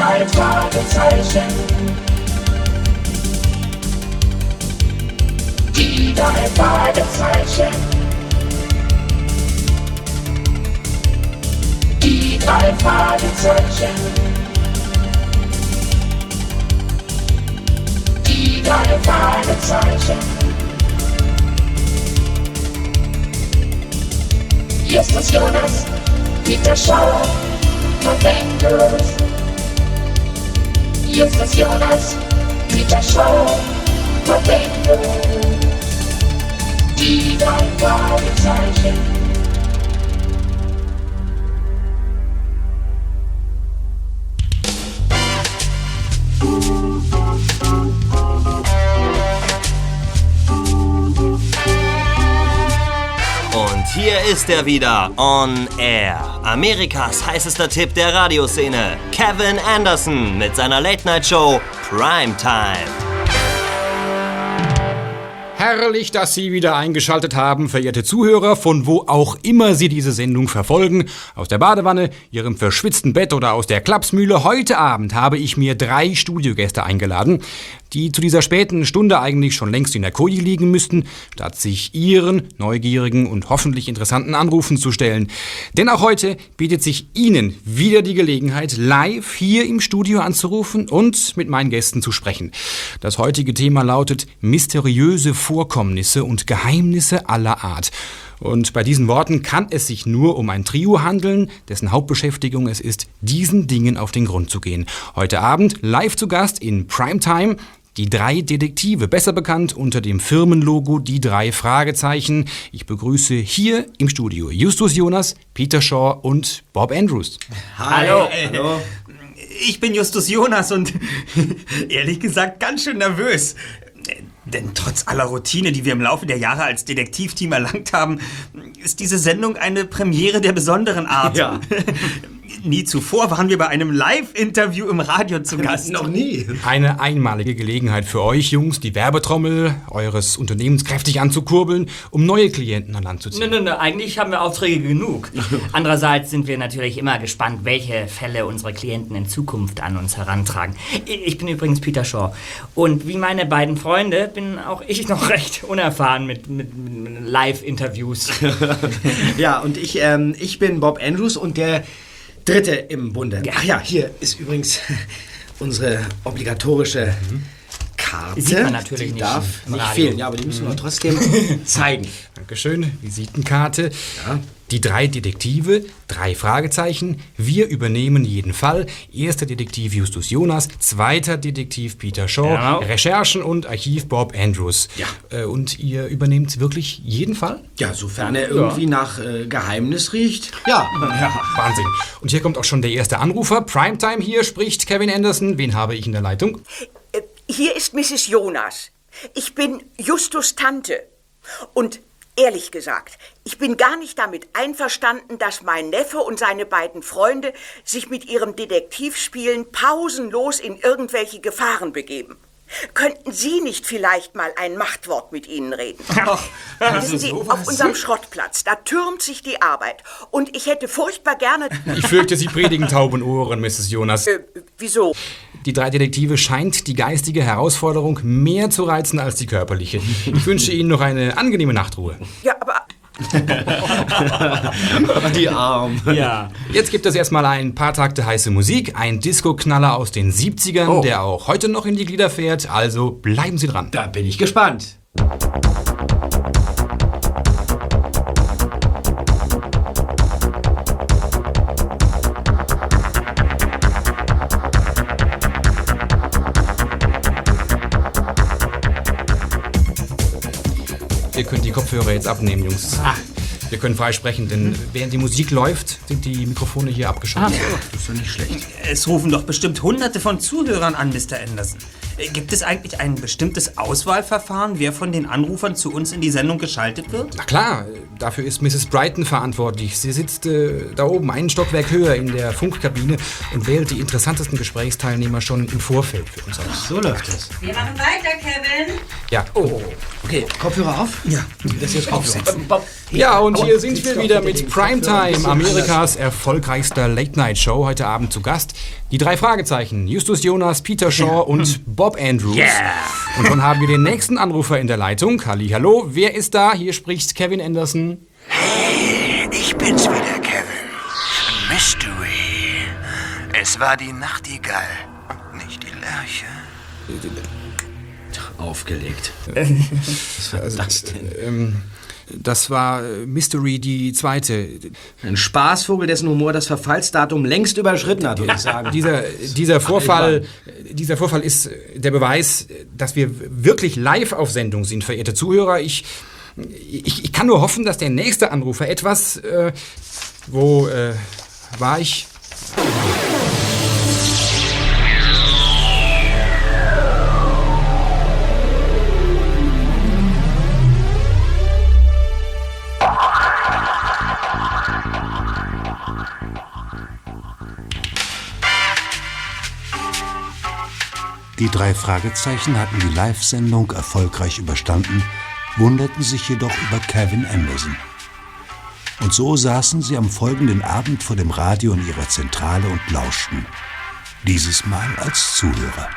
drei Fragezeichen. Die drei Fragezeichen. Die drei Fragezeichen. Die drei Fragezeichen. Justus Jonas, Peter Schauer, Bob Andrews. Justus Jonas, Peter Schauer, Bob Andrews. Die hier ist er wieder, on air. Amerikas heißester Tipp der Radioszene, Kevin Anderson mit seiner Late-Night-Show Primetime. Herrlich, dass Sie wieder eingeschaltet haben, verehrte Zuhörer, von wo auch immer Sie diese Sendung verfolgen. Aus der Badewanne, Ihrem verschwitzten Bett oder aus der Klapsmühle. Heute Abend habe ich mir drei Studiogäste eingeladen, die zu dieser späten Stunde eigentlich schon längst in der Koje liegen müssten, statt sich Ihren neugierigen und hoffentlich interessanten Anrufen zu stellen. Denn auch heute bietet sich Ihnen wieder die Gelegenheit, live hier im Studio anzurufen und mit meinen Gästen zu sprechen. Das heutige Thema lautet mysteriöse Vorkommnisse und Geheimnisse aller Art. Und bei diesen Worten kann es sich nur um ein Trio handeln, dessen Hauptbeschäftigung es ist, diesen Dingen auf den Grund zu gehen. Heute Abend live zu Gast in Primetime. Die drei Detektive, besser bekannt unter dem Firmenlogo Die drei Fragezeichen. Ich begrüße hier im Studio Justus Jonas, Peter Shaw und Bob Andrews. Hallo. Hallo. Ich bin Justus Jonas und ehrlich gesagt ganz schön nervös. Denn trotz aller Routine, die wir im Laufe der Jahre als Detektivteam erlangt haben, ist diese Sendung eine Premiere der besonderen Art. Ja. Nie zuvor waren wir bei einem Live-Interview im Radio zu Gast. Noch nie. Eine einmalige Gelegenheit für euch Jungs, die Werbetrommel eures Unternehmens kräftig anzukurbeln, um neue Klienten an Land zu ziehen. Nö, nö, nö, eigentlich haben wir Aufträge genug. Andererseits sind wir natürlich immer gespannt, welche Fälle unsere Klienten in Zukunft an uns herantragen. Ich bin übrigens Peter Shaw. Und wie meine beiden Freunde bin auch ich noch recht unerfahren mit, mit, mit Live-Interviews. Ja, und ich, ähm, ich bin Bob Andrews und der Dritte im Bunde. Ach ja, hier ist übrigens unsere obligatorische Karte. Sieht man natürlich die nicht darf im nicht Radio. fehlen. Ja, aber die müssen wir trotzdem zeigen. Dankeschön, Visitenkarte. Die drei Detektive, drei Fragezeichen. Wir übernehmen jeden Fall. Erster Detektiv Justus Jonas, zweiter Detektiv Peter Shaw, Genau. Recherchen und Archiv Bob Andrews. Ja. Äh, Und ihr übernehmt wirklich jeden Fall? Ja, sofern er irgendwie nach äh, Geheimnis riecht. Ja. Wahnsinn. Und hier kommt auch schon der erste Anrufer. Primetime hier spricht Kevin Anderson. Wen habe ich in der Leitung? Äh, Hier ist Mrs. Jonas. Ich bin Justus Tante. Und ehrlich gesagt, ich bin gar nicht damit einverstanden, dass mein Neffe und seine beiden Freunde sich mit ihrem Detektivspielen pausenlos in irgendwelche Gefahren begeben. Könnten Sie nicht vielleicht mal ein Machtwort mit ihnen reden? Wissen Sie, auf unserem Schrottplatz, da türmt sich die Arbeit. Und ich hätte furchtbar gerne... Ich fürchte, Sie predigen tauben Ohren, Mrs. Jonas. Äh, wieso? Die drei Detektive scheint die geistige Herausforderung mehr zu reizen als die körperliche. Ich wünsche Ihnen noch eine angenehme Nachtruhe. Ja, aber... Die Arm. ja. Jetzt gibt es erstmal ein paar Takte heiße Musik, ein Disco-Knaller aus den 70ern, Oh. der auch heute noch in die Glieder fährt. Also bleiben Sie dran. Da bin ich gespannt. Ihr könnt die Kopfhörer jetzt abnehmen, Jungs. Wir können frei sprechen, denn während die Musik läuft, sind die Mikrofone hier abgeschaltet. Das ist doch nicht schlecht. Es rufen doch bestimmt hunderte von Zuhörern an, Mr. Anderson. Äh, Gibt es eigentlich ein bestimmtes Auswahlverfahren, wer von den Anrufern zu uns in die Sendung geschaltet wird? Na klar, dafür ist Mrs. Brighton verantwortlich. Sie sitzt äh, da oben einen Stockwerk höher in der Funkkabine und wählt die interessantesten Gesprächsteilnehmer schon im Vorfeld für uns aus. So läuft das. Wir machen weiter, Kevin. Ja, oh, Okay, Kopfhörer auf? Ja. Das jetzt aufsetzen. Ja, und hier sind wir wieder mit Primetime, Amerikas erfolgreichster Late-Night-Show. Heute Abend zu Gast die drei Fragezeichen. Justus Jonas, Peter Shaw und Bob Andrews. Und schon haben wir den nächsten Anrufer in der Leitung. Halli, hallo. Wer ist da? Hier spricht Kevin Anderson. Ich bin's wieder, Kevin. Mystery. Es war die Nachtigall, nicht die Lerche. Aufgelegt. Was war das denn? Das war äh, Mystery die zweite. Ein Spaßvogel, dessen Humor das Verfallsdatum längst überschritten hat, würde ich sagen. Dieser, dieser, Vorfall, dieser Vorfall ist der Beweis, dass wir wirklich live auf Sendung sind, verehrte Zuhörer. Ich, ich, ich kann nur hoffen, dass der nächste Anrufer etwas... Äh, wo äh, war ich? Die drei Fragezeichen hatten die Live-Sendung erfolgreich überstanden, wunderten sich jedoch über Kevin Anderson. Und so saßen sie am folgenden Abend vor dem Radio in ihrer Zentrale und lauschten. Dieses Mal als Zuhörer.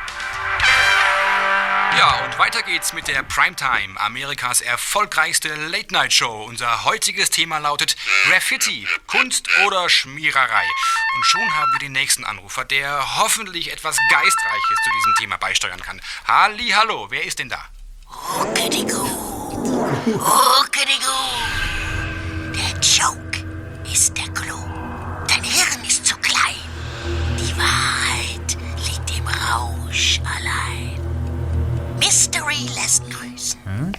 Ja, und weiter geht's mit der Primetime, Amerikas erfolgreichste Late-Night-Show. Unser heutiges Thema lautet Graffiti, Kunst oder Schmiererei. Und schon haben wir den nächsten Anrufer, der hoffentlich etwas Geistreiches zu diesem Thema beisteuern kann. Halli, hallo, wer ist denn da? Ruckedigu. Ruckedigu. Der Joke ist der Clou. Dein Hirn ist zu klein. Die Wahrheit liegt im Rausch allein. Mystery lässt grüßen.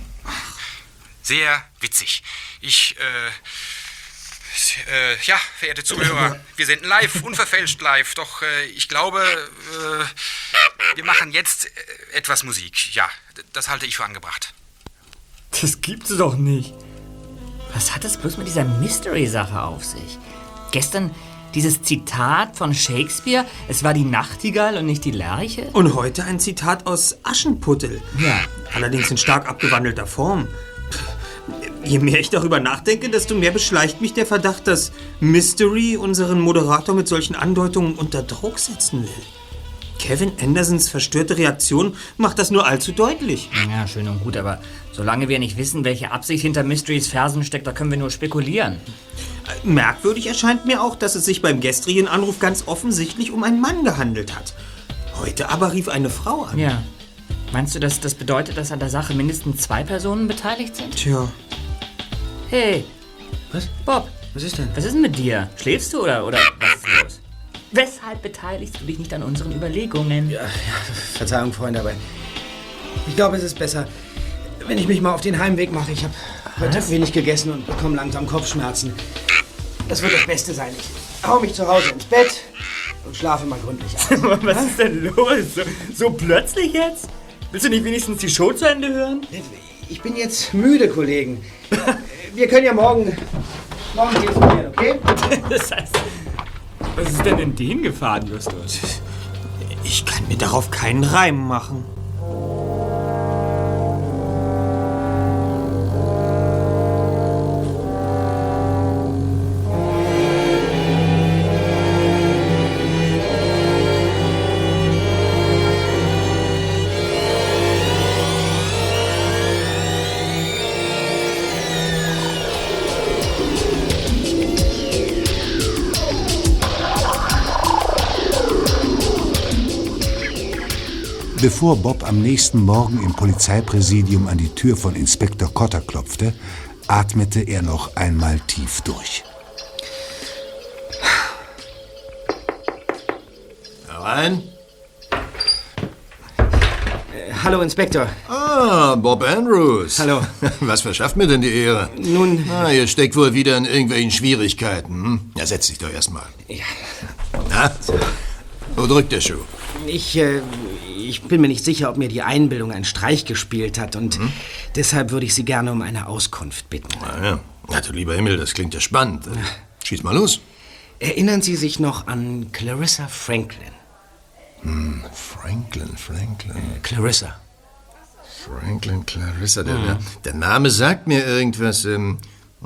Sehr witzig. Ich, äh, äh, ja, verehrte Zuhörer, wir senden live, unverfälscht live, doch äh, ich glaube, äh, wir machen jetzt äh, etwas Musik. Ja, das halte ich für angebracht. Das gibt's doch nicht. Was hat das bloß mit dieser Mystery-Sache auf sich? Gestern dieses Zitat von Shakespeare, es war die Nachtigall und nicht die Lerche? Und heute ein Zitat aus Aschenputtel. Ja. Allerdings in stark abgewandelter Form. Je mehr ich darüber nachdenke, desto mehr beschleicht mich der Verdacht, dass Mystery unseren Moderator mit solchen Andeutungen unter Druck setzen will. Kevin Andersons verstörte Reaktion macht das nur allzu deutlich. Ja, schön und gut, aber solange wir nicht wissen, welche Absicht hinter Mysteries Fersen steckt, da können wir nur spekulieren. Merkwürdig erscheint mir auch, dass es sich beim gestrigen Anruf ganz offensichtlich um einen Mann gehandelt hat. Heute aber rief eine Frau an. Ja. Meinst du, dass das bedeutet, dass an der Sache mindestens zwei Personen beteiligt sind? Tja, Hey, Was? Bob, Was ist denn? was ist denn mit dir? Schläfst du oder, oder was ist los? Weshalb beteiligst du dich nicht an unseren Überlegungen? Ja, ja, Verzeihung, Freunde, aber ich glaube, es ist besser, wenn ich mich mal auf den Heimweg mache. Ich habe heute wenig gegessen und bekomme langsam Kopfschmerzen. Das wird das Beste sein. Ich hau mich zu Hause ins Bett und schlafe mal gründlich ein. Was ist denn los? So, so plötzlich jetzt? Willst du nicht wenigstens die Show zu Ende hören? Ich bin jetzt müde, Kollegen. Wir können ja morgen, morgen telefonieren, okay? Das heißt, was ist denn in den gefahren, Justus? ich kann mir darauf keinen Reim machen. Bevor Bob am nächsten Morgen im Polizeipräsidium an die Tür von Inspektor Cotter klopfte, atmete er noch einmal tief durch. Herein. Hallo, Inspektor. Ah, Bob Andrews. Hallo. Was verschafft mir denn die Ehre? Nun, Ah, ihr steckt wohl wieder in irgendwelchen Schwierigkeiten. Hm? Ja, setz dich doch erstmal. Ja. Na? Wo drückt der Schuh? Ich, äh, ich bin mir nicht sicher, ob mir die Einbildung einen Streich gespielt hat und deshalb würde ich Sie gerne um eine Auskunft bitten. Ah, ja. ja, du lieber Himmel, das klingt ja spannend. Schieß mal los. Erinnern Sie sich noch an Clarissa Franklin? Hm, Franklin, Franklin. Clarissa. Franklin Clarissa, der, der, der Name sagt mir irgendwas. Ähm,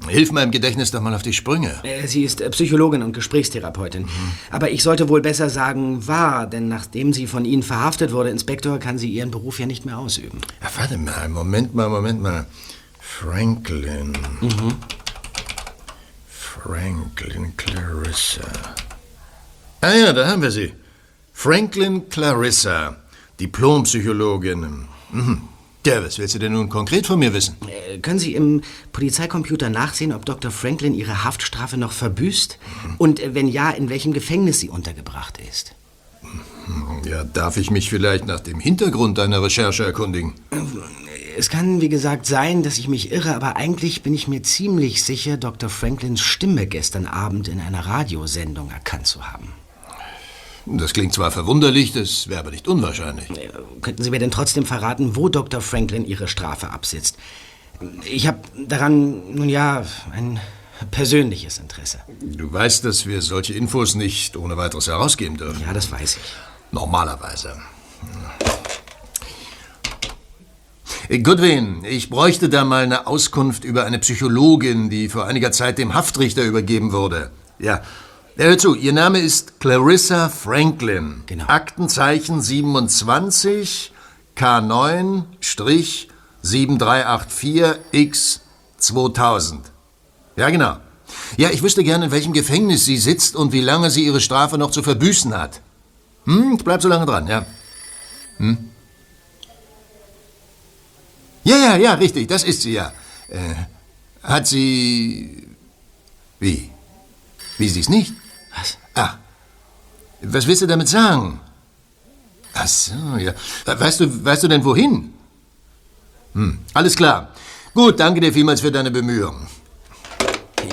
hilf meinem Gedächtnis doch mal auf die Sprünge. Äh, Sie ist äh, Psychologin und Gesprächstherapeutin. Aber ich sollte wohl besser sagen, war, denn nachdem sie von Ihnen verhaftet wurde, Inspektor, kann sie ihren Beruf ja nicht mehr ausüben. Ja, warte mal, Moment mal, Moment mal. Franklin. Franklin Clarissa. Ah ja, da haben wir sie. Franklin Clarissa, Diplompsychologin. Mhm. Ja, was willst du denn nun konkret von mir wissen? Äh, können Sie im Polizeicomputer nachsehen, ob Dr. Franklin ihre Haftstrafe noch verbüßt? Und äh, wenn ja, in welchem Gefängnis sie untergebracht ist? Ja, darf ich mich vielleicht nach dem Hintergrund deiner Recherche erkundigen? Es kann, wie gesagt, sein, dass ich mich irre, aber eigentlich bin ich mir ziemlich sicher, Dr. Franklins Stimme gestern Abend in einer Radiosendung erkannt zu haben. Das klingt zwar verwunderlich, das wäre aber nicht unwahrscheinlich. Äh, Könnten Sie mir denn trotzdem verraten, wo Dr. Franklin ihre Strafe absitzt? Ich habe daran, nun ja, ein persönliches Interesse. Du weißt, dass wir solche Infos nicht ohne weiteres herausgeben dürfen. Ja, das weiß ich. Normalerweise. Äh, Goodwin, ich bräuchte da mal eine Auskunft über eine Psychologin, die vor einiger Zeit dem Haftrichter übergeben wurde. Ja. Hör zu, ihr Name ist Clarissa Franklin. Genau. Aktenzeichen 27 K9 7384 X 2000. Ja, genau. Ja, ich wüsste gerne, in welchem Gefängnis sie sitzt und wie lange sie ihre Strafe noch zu verbüßen hat. Hm, ich bleib so lange dran, ja. Hm? Ja, ja, ja, richtig, das ist sie ja. Äh, hat sie. Wie? Wie sie es nicht? Was? Ah. Was willst du damit sagen? Ach so, ja. Weißt du, weißt du denn wohin? Hm, alles klar. Gut, danke dir vielmals für deine Bemühungen.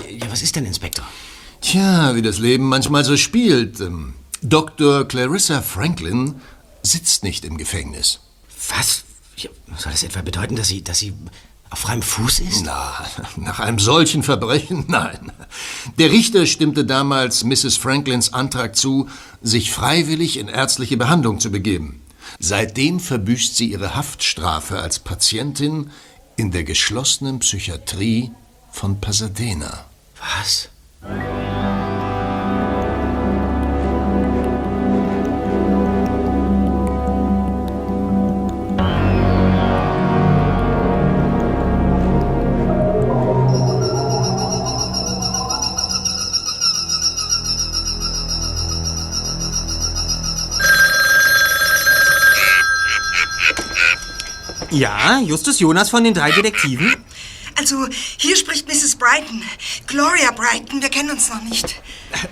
Ja, was ist denn, Inspektor? Tja, wie das Leben manchmal so spielt. Ähm, Dr. Clarissa Franklin sitzt nicht im Gefängnis. Was? Soll das etwa bedeuten, dass sie, dass sie auf freiem Fuß ist? Na, nach einem solchen Verbrechen, nein. Der Richter stimmte damals Mrs. Franklins Antrag zu, sich freiwillig in ärztliche Behandlung zu begeben. Seitdem verbüßt sie ihre Haftstrafe als Patientin in der geschlossenen Psychiatrie von Pasadena. Was? Ja, Justus Jonas von den drei Detektiven. Also, hier spricht Mrs. Brighton. Gloria Brighton, wir kennen uns noch nicht.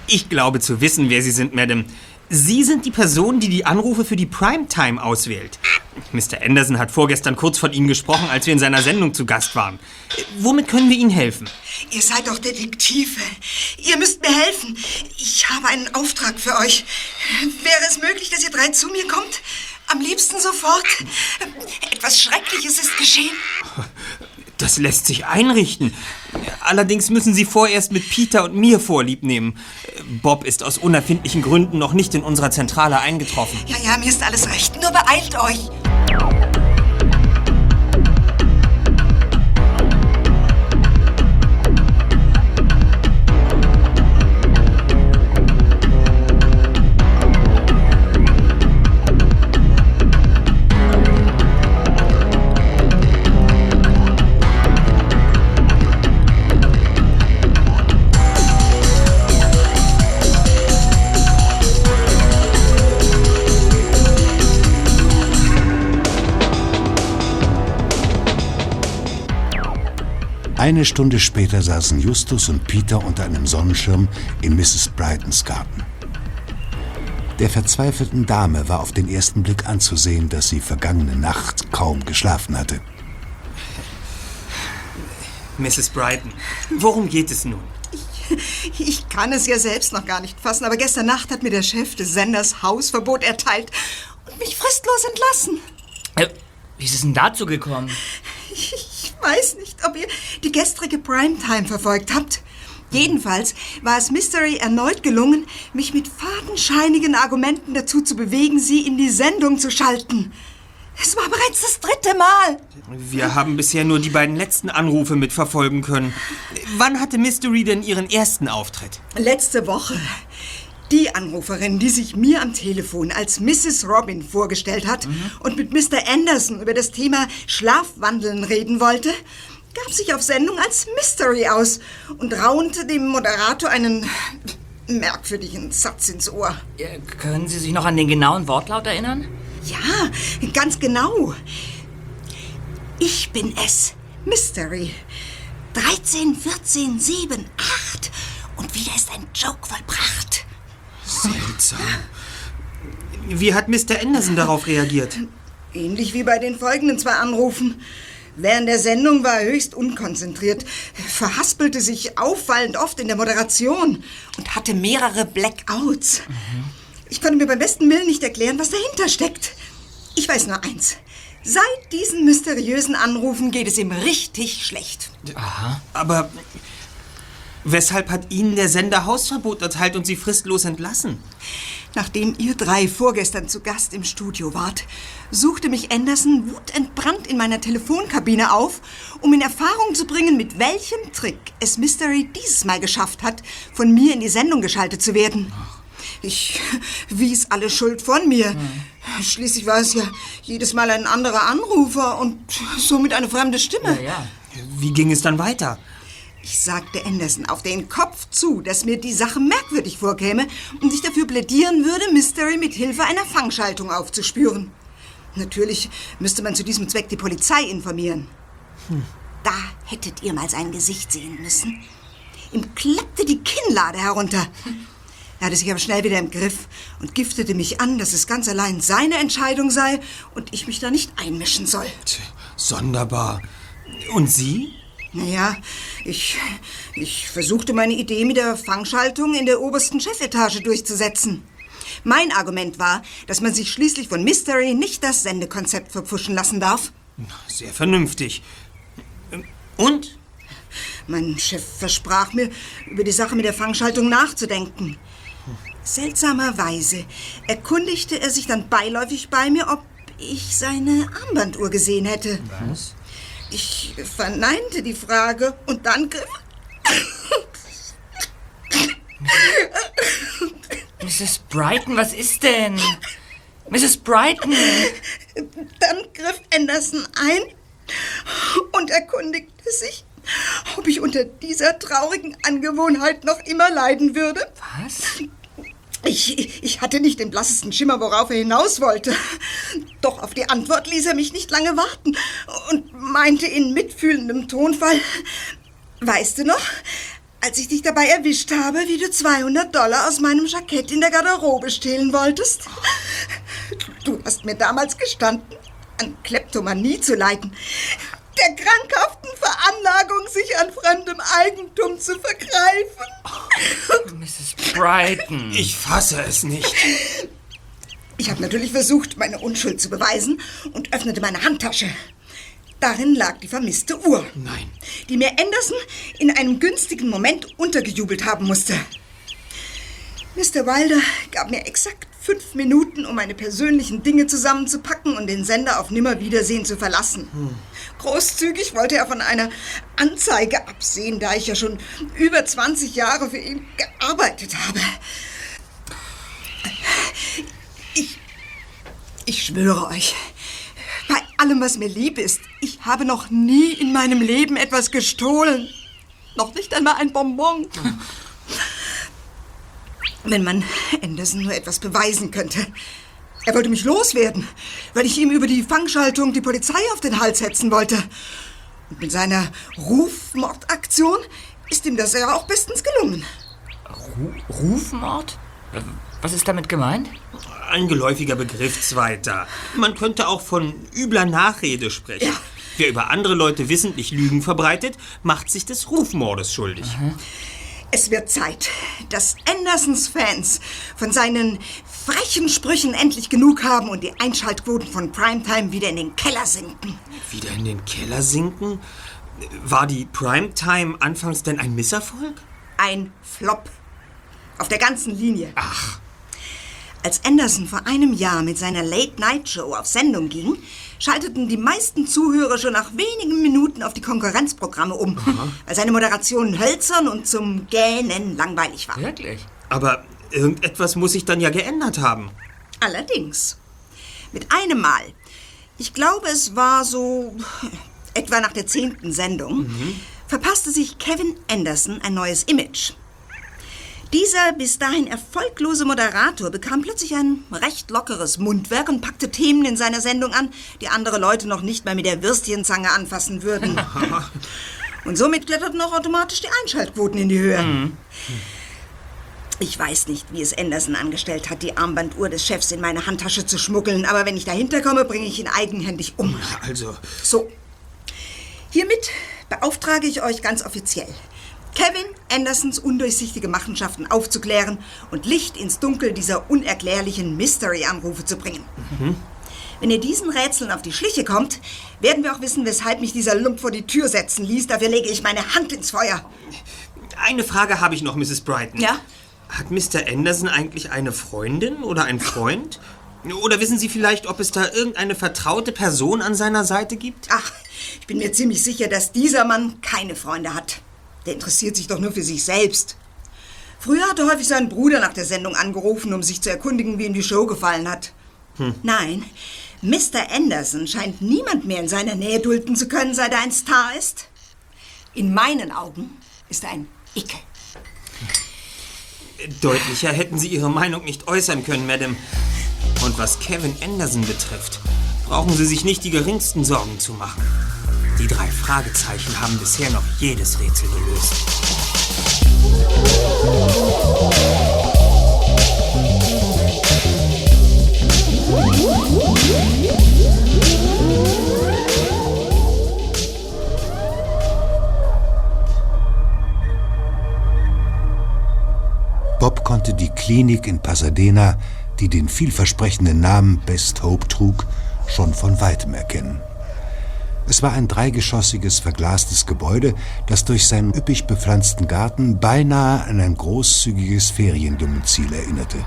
Ich glaube zu wissen, wer Sie sind, Madam. Sie sind die Person, die die Anrufe für die Primetime auswählt. Mr. Anderson hat vorgestern kurz von Ihnen gesprochen, als wir in seiner Sendung zu Gast waren. Womit können wir Ihnen helfen? Ihr seid doch Detektive. Ihr müsst mir helfen. Ich habe einen Auftrag für euch. Wäre es möglich, dass ihr drei zu mir kommt? Am liebsten sofort. Etwas Schreckliches ist geschehen. Das lässt sich einrichten. Allerdings müssen Sie vorerst mit Peter und mir Vorlieb nehmen. Bob ist aus unerfindlichen Gründen noch nicht in unserer Zentrale eingetroffen. Ja, ja, mir ist alles recht. Nur beeilt euch. Eine Stunde später saßen Justus und Peter unter einem Sonnenschirm in Mrs. Brightons Garten. Der verzweifelten Dame war auf den ersten Blick anzusehen, dass sie vergangene Nacht kaum geschlafen hatte. Mrs. Brighton, worum geht es nun? Ich kann es ja selbst noch gar nicht fassen, aber gestern Nacht hat mir der Chef des Senders Hausverbot erteilt und mich fristlos entlassen. Äh, wie ist es denn dazu gekommen? Ich weiß nicht, ob ihr die gestrige Primetime verfolgt habt. Jedenfalls war es Mystery erneut gelungen, mich mit fadenscheinigen Argumenten dazu zu bewegen, sie in die Sendung zu schalten. Es war bereits das dritte Mal. Wir haben bisher nur die beiden letzten Anrufe mitverfolgen können. Wann hatte Mystery denn ihren ersten Auftritt? Letzte Woche. Die Anruferin, die sich mir am Telefon als Mrs. Robin vorgestellt hat und mit Mr. Anderson über das Thema Schlafwandeln reden wollte, gab sich auf Sendung als Mystery aus und raunte dem Moderator einen merkwürdigen Satz ins Ohr. Können Sie sich noch an den genauen Wortlaut erinnern? Ja, ganz genau. Ich bin es, Mystery. 13, 14, 7, 8. Und wieder ist ein Joke vollbracht. Seltsam. Wie hat Mr. Anderson darauf reagiert? Ähnlich wie bei den folgenden zwei Anrufen. Während der Sendung war er höchst unkonzentriert, verhaspelte sich auffallend oft in der Moderation und hatte mehrere Blackouts. Ich konnte mir beim besten Willen nicht erklären, was dahinter steckt. Ich weiß nur eins. Seit diesen mysteriösen Anrufen geht es ihm richtig schlecht. Aha. Aber weshalb hat Ihnen der Sender Hausverbot erteilt und Sie fristlos entlassen? Nachdem ihr drei vorgestern zu Gast im Studio wart, suchte mich Anderson wutentbrannt in meiner Telefonkabine auf, um in Erfahrung zu bringen, mit welchem Trick es Mystery dieses Mal geschafft hat, von mir in die Sendung geschaltet zu werden. Ich wies alle Schuld von mir. Schließlich war es ja jedes Mal ein anderer Anrufer und somit eine fremde Stimme. Wie ging es dann weiter? Ich sagte Anderson auf den Kopf zu, dass mir die Sache merkwürdig vorkäme und ich dafür plädieren würde, Mystery mit Hilfe einer Fangschaltung aufzuspüren. Natürlich müsste man zu diesem Zweck die Polizei informieren. Da hättet ihr mal sein Gesicht sehen müssen. Ihm klappte die Kinnlade herunter. Er hatte sich aber schnell wieder im Griff und giftete mich an, dass es ganz allein seine Entscheidung sei und ich mich da nicht einmischen soll. Sonderbar. Und Sie? Naja, ich, ich versuchte meine Idee mit der Fangschaltung in der obersten Chefetage durchzusetzen. Mein Argument war, dass man sich schließlich von Mystery nicht das Sendekonzept verpfuschen lassen darf. Sehr vernünftig. Und? Mein Chef versprach mir, über die Sache mit der Fangschaltung nachzudenken. Seltsamerweise erkundigte er sich dann beiläufig bei mir, ob ich seine Armbanduhr gesehen hätte. Was? Ich verneinte die Frage und dann griff. Mrs. Brighton, was ist denn? Mrs. Brighton! Dann griff Anderson ein und erkundigte sich, ob ich unter dieser traurigen Angewohnheit noch immer leiden würde. Was? Ich, ich hatte nicht den blassesten Schimmer, worauf er hinaus wollte. Doch auf die Antwort ließ er mich nicht lange warten und meinte in mitfühlendem Tonfall, weißt du noch, als ich dich dabei erwischt habe, wie du 200 Dollar aus meinem Jackett in der Garderobe stehlen wolltest? Du hast mir damals gestanden, an Kleptomanie zu leiden, der krankhaften Veranlagung, sich an fremdem Eigentum zu vergreifen. Mrs. Brighton. Ich fasse es nicht. Ich habe natürlich versucht, meine Unschuld zu beweisen und öffnete meine Handtasche. Darin lag die vermisste Uhr. Nein. Die mir Anderson in einem günstigen Moment untergejubelt haben musste. Mr. Wilder gab mir exakt fünf Minuten, um meine persönlichen Dinge zusammenzupacken und den Sender auf Nimmerwiedersehen zu verlassen. Großzügig wollte er von einer Anzeige absehen, da ich ja schon über 20 Jahre für ihn gearbeitet habe. Ich, ich schwöre euch, bei allem, was mir lieb ist, ich habe noch nie in meinem Leben etwas gestohlen. Noch nicht einmal ein Bonbon. Wenn man Anderson nur etwas beweisen könnte. Er wollte mich loswerden, weil ich ihm über die Fangschaltung die Polizei auf den Hals setzen wollte. Und mit seiner Rufmordaktion ist ihm das ja auch bestens gelungen. Ru Rufmord? Was ist damit gemeint? Ein geläufiger Begriff, Zweiter. Man könnte auch von übler Nachrede sprechen. Wer über andere Leute wissentlich Lügen verbreitet, macht sich des Rufmordes schuldig. Es wird Zeit, dass Andersons Fans von seinen frechen Sprüchen endlich genug haben und die Einschaltquoten von Primetime wieder in den Keller sinken. Wieder in den Keller sinken? War die Primetime anfangs denn ein Misserfolg? Ein Flop. Auf der ganzen Linie. Ach. Als Anderson vor einem Jahr mit seiner Late-Night-Show auf Sendung ging, schalteten die meisten Zuhörer schon nach wenigen Minuten auf die Konkurrenzprogramme um, weil seine Moderation hölzern und zum Gähnen langweilig war. Wirklich? Aber irgendetwas muss sich dann ja geändert haben. Allerdings. Mit einem Mal. Ich glaube, es war so etwa nach der zehnten Sendung, verpasste sich Kevin Anderson ein neues Image. Dieser bis dahin erfolglose Moderator bekam plötzlich ein recht lockeres Mundwerk und packte Themen in seiner Sendung an, die andere Leute noch nicht mal mit der Würstchenzange anfassen würden. und somit kletterten auch automatisch die Einschaltquoten in die Höhe. Ich weiß nicht, wie es Anderson angestellt hat, die Armbanduhr des Chefs in meine Handtasche zu schmuggeln, aber wenn ich dahinter komme, bringe ich ihn eigenhändig um. Also, So. Hiermit beauftrage ich euch ganz offiziell, Kevin Andersons undurchsichtige Machenschaften aufzuklären und Licht ins Dunkel dieser unerklärlichen Mystery-Anrufe zu bringen. Wenn ihr diesen Rätseln auf die Schliche kommt, werden wir auch wissen, weshalb mich dieser Lump vor die Tür setzen ließ. Dafür lege ich meine Hand ins Feuer. eine Frage habe ich noch, Mrs. Brighton. Ja? Hat Mr. Anderson eigentlich eine Freundin oder einen Freund? Oder wissen Sie vielleicht, ob es da irgendeine vertraute Person an seiner Seite gibt? Ach, ich bin mir ziemlich sicher, dass dieser Mann keine Freunde hat. Der interessiert sich doch nur für sich selbst. Früher hatte häufig sein Bruder nach der Sendung angerufen, um sich zu erkundigen, wie ihm die Show gefallen hat. Nein, Mr. Anderson scheint niemand mehr in seiner Nähe dulden zu können, seit er ein Star ist. In meinen Augen ist er ein Icke. Deutlicher hätten Sie Ihre Meinung nicht äußern können, Madame. Und was Kevin Anderson betrifft, brauchen Sie sich nicht die geringsten Sorgen zu machen. Die drei Fragezeichen haben bisher noch jedes Rätsel gelöst. Bob konnte die Klinik in Pasadena, die den vielversprechenden Namen Best Hope trug, schon von weitem erkennen. Es war ein dreigeschossiges, verglastes Gebäude, das durch seinen üppig bepflanzten Garten beinahe an ein großzügiges Feriendomizil erinnerte.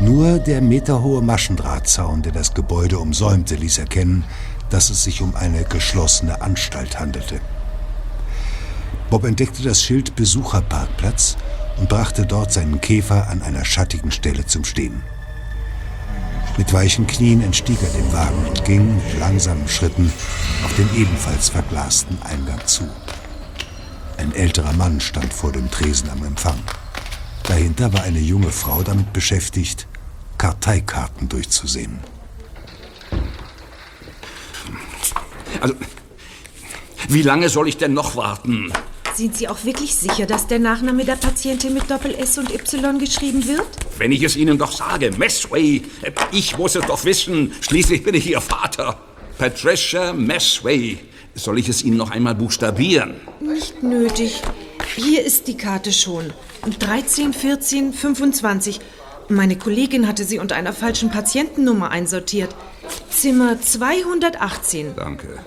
Nur der meterhohe Maschendrahtzaun, der das Gebäude umsäumte, ließ erkennen, dass es sich um eine geschlossene Anstalt handelte. Bob entdeckte das Schild Besucherparkplatz und brachte dort seinen Käfer an einer schattigen Stelle zum Stehen. Mit weichen Knien entstieg er dem Wagen und ging mit langsamen Schritten auf den ebenfalls verglasten Eingang zu. Ein älterer Mann stand vor dem Tresen am Empfang. Dahinter war eine junge Frau damit beschäftigt, Karteikarten durchzusehen. Also, wie lange soll ich denn noch warten? Sind Sie auch wirklich sicher, dass der Nachname der Patientin mit Doppel-S und Y geschrieben wird? Wenn ich es Ihnen doch sage, Messway, ich muss es doch wissen. Schließlich bin ich Ihr Vater. Patricia Messway. Soll ich es Ihnen noch einmal buchstabieren? Nicht nötig. Hier ist die Karte schon. 13, 14, 25. Meine Kollegin hatte sie unter einer falschen Patientennummer einsortiert. Zimmer 218. Danke.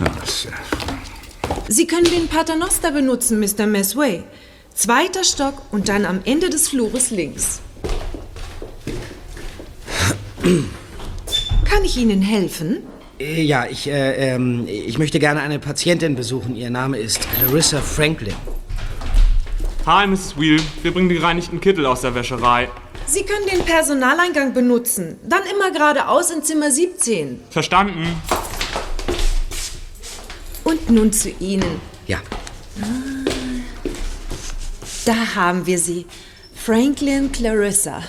Äh, Sie können den Paternoster benutzen, Mr. Messway. Zweiter Stock und dann am Ende des Flures links. Kann ich Ihnen helfen? Äh, Ja, ich, äh, ähm, ich möchte gerne eine Patientin besuchen. Ihr Name ist Clarissa Franklin. Hi, Mrs. Wheel. Wir bringen die gereinigten Kittel aus der Wäscherei. Sie können den Personaleingang benutzen. Dann immer geradeaus in Zimmer 17. Verstanden. Und nun zu Ihnen. Ja. Da haben wir sie. Franklin Clarissa.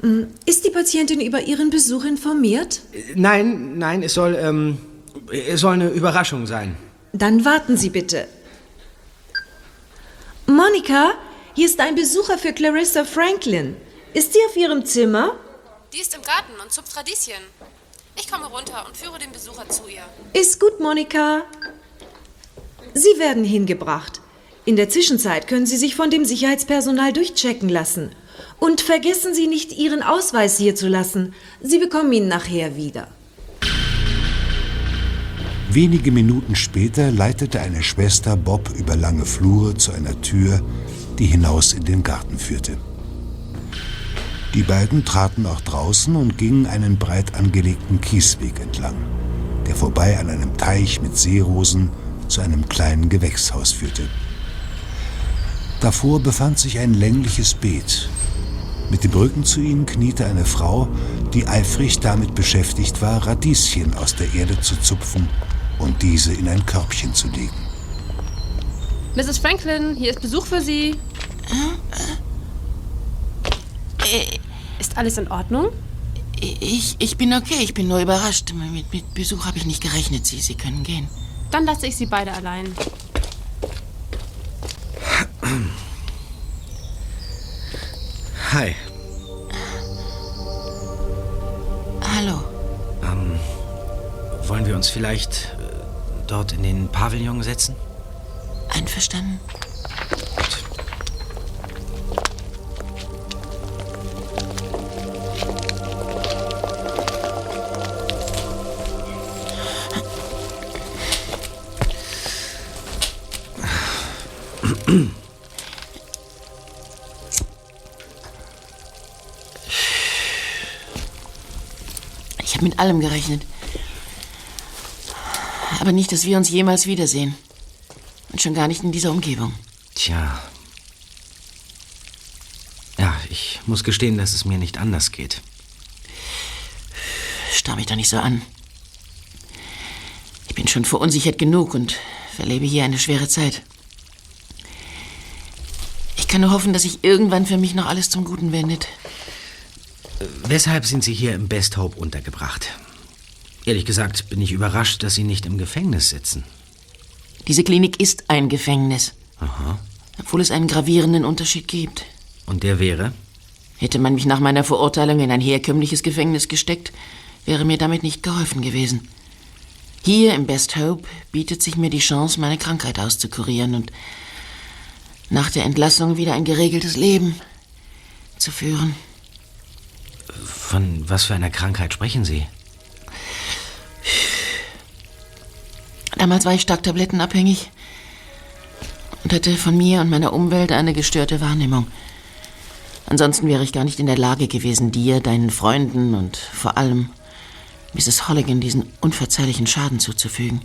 Hm, Ist die Patientin über Ihren Besuch informiert? Nein, nein, es soll, ähm, es soll eine Überraschung sein. Dann warten Sie bitte. Monika, hier ist ein Besucher für Clarissa Franklin. Ist sie auf Ihrem Zimmer? Die ist im Garten und zupft Radieschen. Ich komme runter und führe den Besucher zu ihr. Ist gut, Monika. Sie werden hingebracht. In der Zwischenzeit können Sie sich von dem Sicherheitspersonal durchchecken lassen. Und vergessen Sie nicht, Ihren Ausweis hier zu lassen. Sie bekommen ihn nachher wieder. Wenige Minuten später leitete eine Schwester Bob über lange Flure zu einer Tür, die hinaus in den Garten führte. Die beiden traten auch draußen und gingen einen breit angelegten Kiesweg entlang. der vorbei an einem Teich mit Seerosen zu einem kleinen Gewächshaus führte. Davor befand sich ein längliches Beet. Mit dem Rücken zu ihnen kniete eine Frau, die eifrig damit beschäftigt war, Radieschen aus der Erde zu zupfen und diese in ein Körbchen zu legen. Mrs. Franklin, hier ist Besuch für Sie. Ist alles in Ordnung? Ich, ich bin okay, ich bin nur überrascht. Mit, mit Besuch habe ich nicht gerechnet. Sie, Sie können gehen. Dann lasse ich Sie beide allein. Hi. Hallo. Ähm, wollen wir uns vielleicht äh, dort in den Pavillon setzen? Einverstanden? Allem gerechnet. Aber nicht, dass wir uns jemals wiedersehen. Und schon gar nicht in dieser Umgebung. Tja. Ja, ich muss gestehen, dass es mir nicht anders geht. Starr mich doch nicht so an. Ich bin schon verunsichert genug und verlebe hier eine schwere Zeit. Ich kann nur hoffen, dass sich irgendwann für mich noch alles zum Guten wendet. Weshalb sind Sie hier im Best Hope untergebracht? Ehrlich gesagt bin ich überrascht, dass Sie nicht im Gefängnis sitzen. Diese Klinik ist ein Gefängnis. Aha. Obwohl es einen gravierenden Unterschied gibt. Und der wäre? Hätte man mich nach meiner Verurteilung in ein herkömmliches Gefängnis gesteckt, wäre mir damit nicht geholfen gewesen. Hier im Best Hope bietet sich mir die Chance, meine Krankheit auszukurieren und nach der Entlassung wieder ein geregeltes Leben zu führen. Von was für einer Krankheit sprechen Sie? Damals war ich stark tablettenabhängig und hatte von mir und meiner Umwelt eine gestörte Wahrnehmung. Ansonsten wäre ich gar nicht in der Lage gewesen, dir, deinen Freunden und vor allem Mrs. Holligan diesen unverzeihlichen Schaden zuzufügen.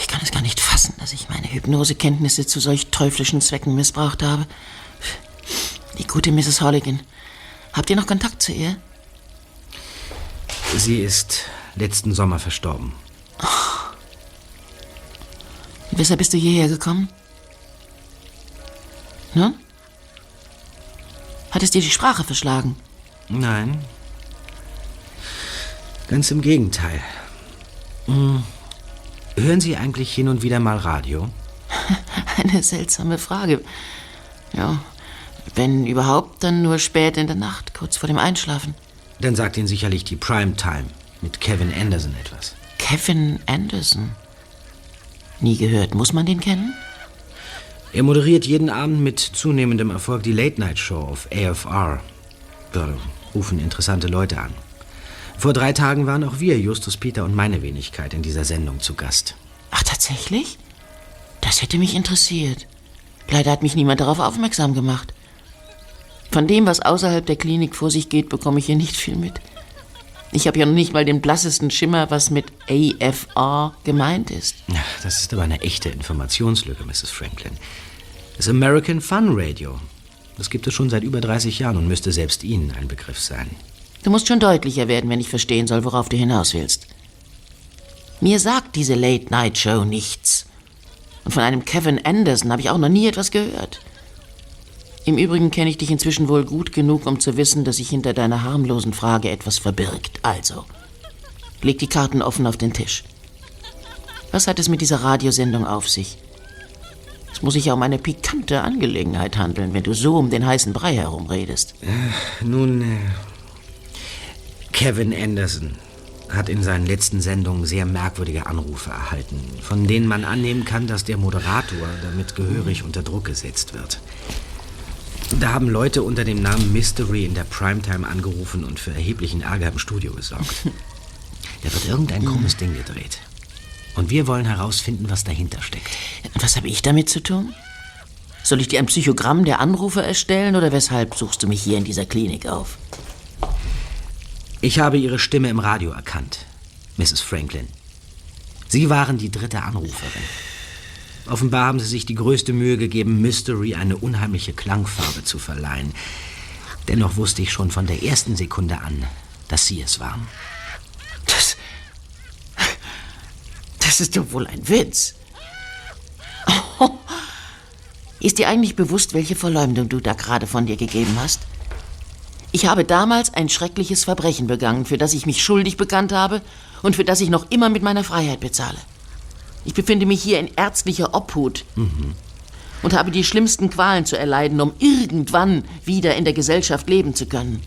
Ich kann es gar nicht fassen, dass ich meine Hypnosekenntnisse zu solch teuflischen Zwecken missbraucht habe. Die gute Mrs. Holligan. Habt ihr noch Kontakt zu ihr? Sie ist letzten Sommer verstorben. Und weshalb bist du hierher gekommen? Hm? Hat es dir die Sprache verschlagen? Nein. Ganz im Gegenteil. Hm. Hören Sie eigentlich hin und wieder mal Radio? Eine seltsame Frage. Ja, wenn überhaupt, dann nur spät in der Nacht, kurz vor dem Einschlafen. Dann sagt Ihnen sicherlich die Primetime mit Kevin Anderson etwas. Kevin Anderson? Nie gehört. Muss man den kennen? Er moderiert jeden Abend mit zunehmendem Erfolg die Late Night Show auf AFR. Da rufen interessante Leute an. Vor drei Tagen waren auch wir, Justus Peter und meine Wenigkeit, in dieser Sendung zu Gast. Ach, tatsächlich? Das hätte mich interessiert. Leider hat mich niemand darauf aufmerksam gemacht. Von dem, was außerhalb der Klinik vor sich geht, bekomme ich hier nicht viel mit. Ich habe ja noch nicht mal den blassesten Schimmer, was mit AFR gemeint ist. Ja, das ist aber eine echte Informationslücke, Mrs. Franklin. Das American Fun Radio. Das gibt es schon seit über 30 Jahren und müsste selbst Ihnen ein Begriff sein. Du musst schon deutlicher werden, wenn ich verstehen soll, worauf du hinaus willst. Mir sagt diese Late-Night-Show nichts. Und von einem Kevin Anderson habe ich auch noch nie etwas gehört. Im Übrigen kenne ich dich inzwischen wohl gut genug, um zu wissen, dass sich hinter deiner harmlosen Frage etwas verbirgt. Also, leg die Karten offen auf den Tisch. Was hat es mit dieser Radiosendung auf sich? Es muss sich ja um eine pikante Angelegenheit handeln, wenn du so um den heißen Brei herumredest. Äh, nun, äh, Kevin Anderson hat in seinen letzten Sendungen sehr merkwürdige Anrufe erhalten, von denen man annehmen kann, dass der Moderator damit gehörig unter Druck gesetzt wird. Da haben Leute unter dem Namen Mystery in der Primetime angerufen und für erheblichen Ärger im Studio gesorgt. Da wird irgendein krummes Ding gedreht. Und wir wollen herausfinden, was dahinter steckt. Was habe ich damit zu tun? Soll ich dir ein Psychogramm der Anrufer erstellen oder weshalb suchst du mich hier in dieser Klinik auf? Ich habe Ihre Stimme im Radio erkannt, Mrs. Franklin. Sie waren die dritte Anruferin. Offenbar haben Sie sich die größte Mühe gegeben, Mystery eine unheimliche Klangfarbe zu verleihen. Dennoch wusste ich schon von der ersten Sekunde an, dass Sie es waren. Das. Das ist doch wohl ein Witz. Ist dir eigentlich bewusst, welche Verleumdung du da gerade von dir gegeben hast? Ich habe damals ein schreckliches Verbrechen begangen, für das ich mich schuldig bekannt habe und für das ich noch immer mit meiner Freiheit bezahle. Ich befinde mich hier in ärztlicher Obhut Mhm. und habe die schlimmsten Qualen zu erleiden, um irgendwann wieder in der Gesellschaft leben zu können.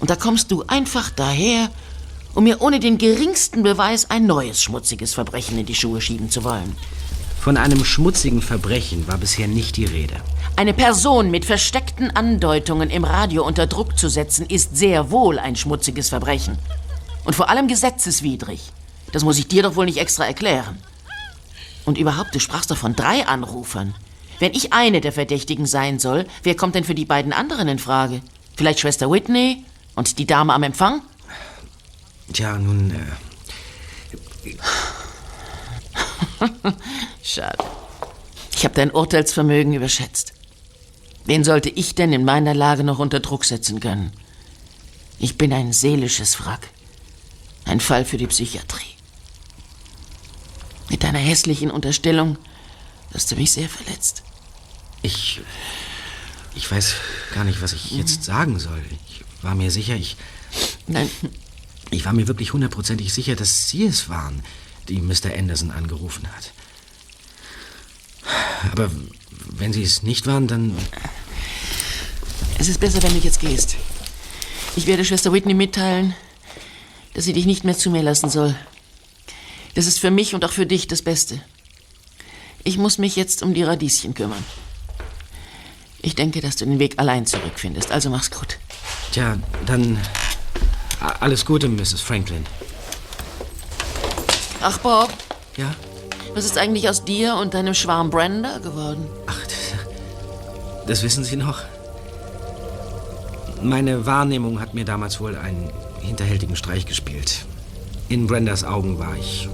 Und da kommst du einfach daher, um mir ohne den geringsten Beweis ein neues schmutziges Verbrechen in die Schuhe schieben zu wollen. Von einem schmutzigen Verbrechen war bisher nicht die Rede. Eine Person mit versteckten Andeutungen im Radio unter Druck zu setzen, ist sehr wohl ein schmutziges Verbrechen. Und vor allem gesetzeswidrig. Das muss ich dir doch wohl nicht extra erklären. Und überhaupt, du sprachst doch von drei Anrufern. Wenn ich eine der Verdächtigen sein soll, wer kommt denn für die beiden anderen in Frage? Vielleicht Schwester Whitney und die Dame am Empfang? Tja, nun, äh, Schade. Ich habe dein Urteilsvermögen überschätzt. Wen sollte ich denn in meiner Lage noch unter Druck setzen können? Ich bin ein seelisches Wrack. Ein Fall für die Psychiatrie. Mit deiner hässlichen Unterstellung hast du mich sehr verletzt. ich. Ich weiß gar nicht, was ich jetzt sagen soll. Ich war mir sicher, ich. Nein. Ich war mir wirklich hundertprozentig sicher, dass Sie es waren, die Mr. Anderson angerufen hat. Aber wenn Sie es nicht waren, dann. Es ist besser, wenn du jetzt gehst. Ich werde Schwester Whitney mitteilen, dass sie dich nicht mehr zu mir lassen soll. Das ist für mich und auch für dich das Beste. Ich muss mich jetzt um die Radieschen kümmern. Ich denke, dass du den Weg allein zurückfindest, also mach's gut. Tja, dann. Alles Gute, Mrs. Franklin. Ach, Bob, Ja? was ist eigentlich aus dir und deinem Schwarm Brenda geworden? Das wissen Sie noch? Meine Wahrnehmung hat mir damals wohl einen hinterhältigen Streich gespielt. In Brendas Augen war ich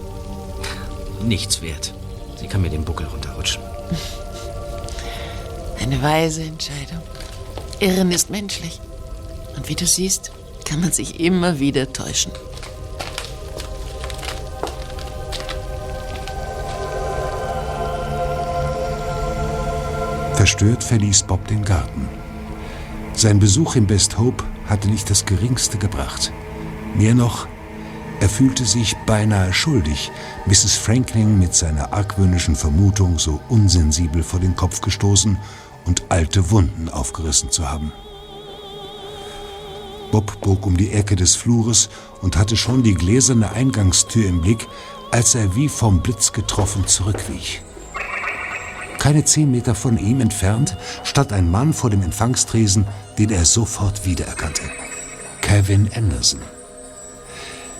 nichts wert. Sie kann mir den Buckel runterrutschen. Eine weise Entscheidung. Irren ist menschlich. Und wie du siehst, kann man sich immer wieder täuschen. Verstört verließ Bob den Garten. Sein Besuch im Best Hope hatte nicht das Geringste gebracht. Mehr noch, er fühlte sich beinahe schuldig, Mrs. Franklin mit seiner argwöhnischen Vermutung so unsensibel vor den Kopf gestoßen und alte Wunden aufgerissen zu haben. Bob bog um die Ecke des Flures und hatte schon die gläserne Eingangstür im Blick, als er wie vom Blitz getroffen zurückwich. Keine zehn Meter von ihm entfernt stand ein Mann vor dem Empfangstresen, den er sofort wiedererkannte. Kevin Anderson.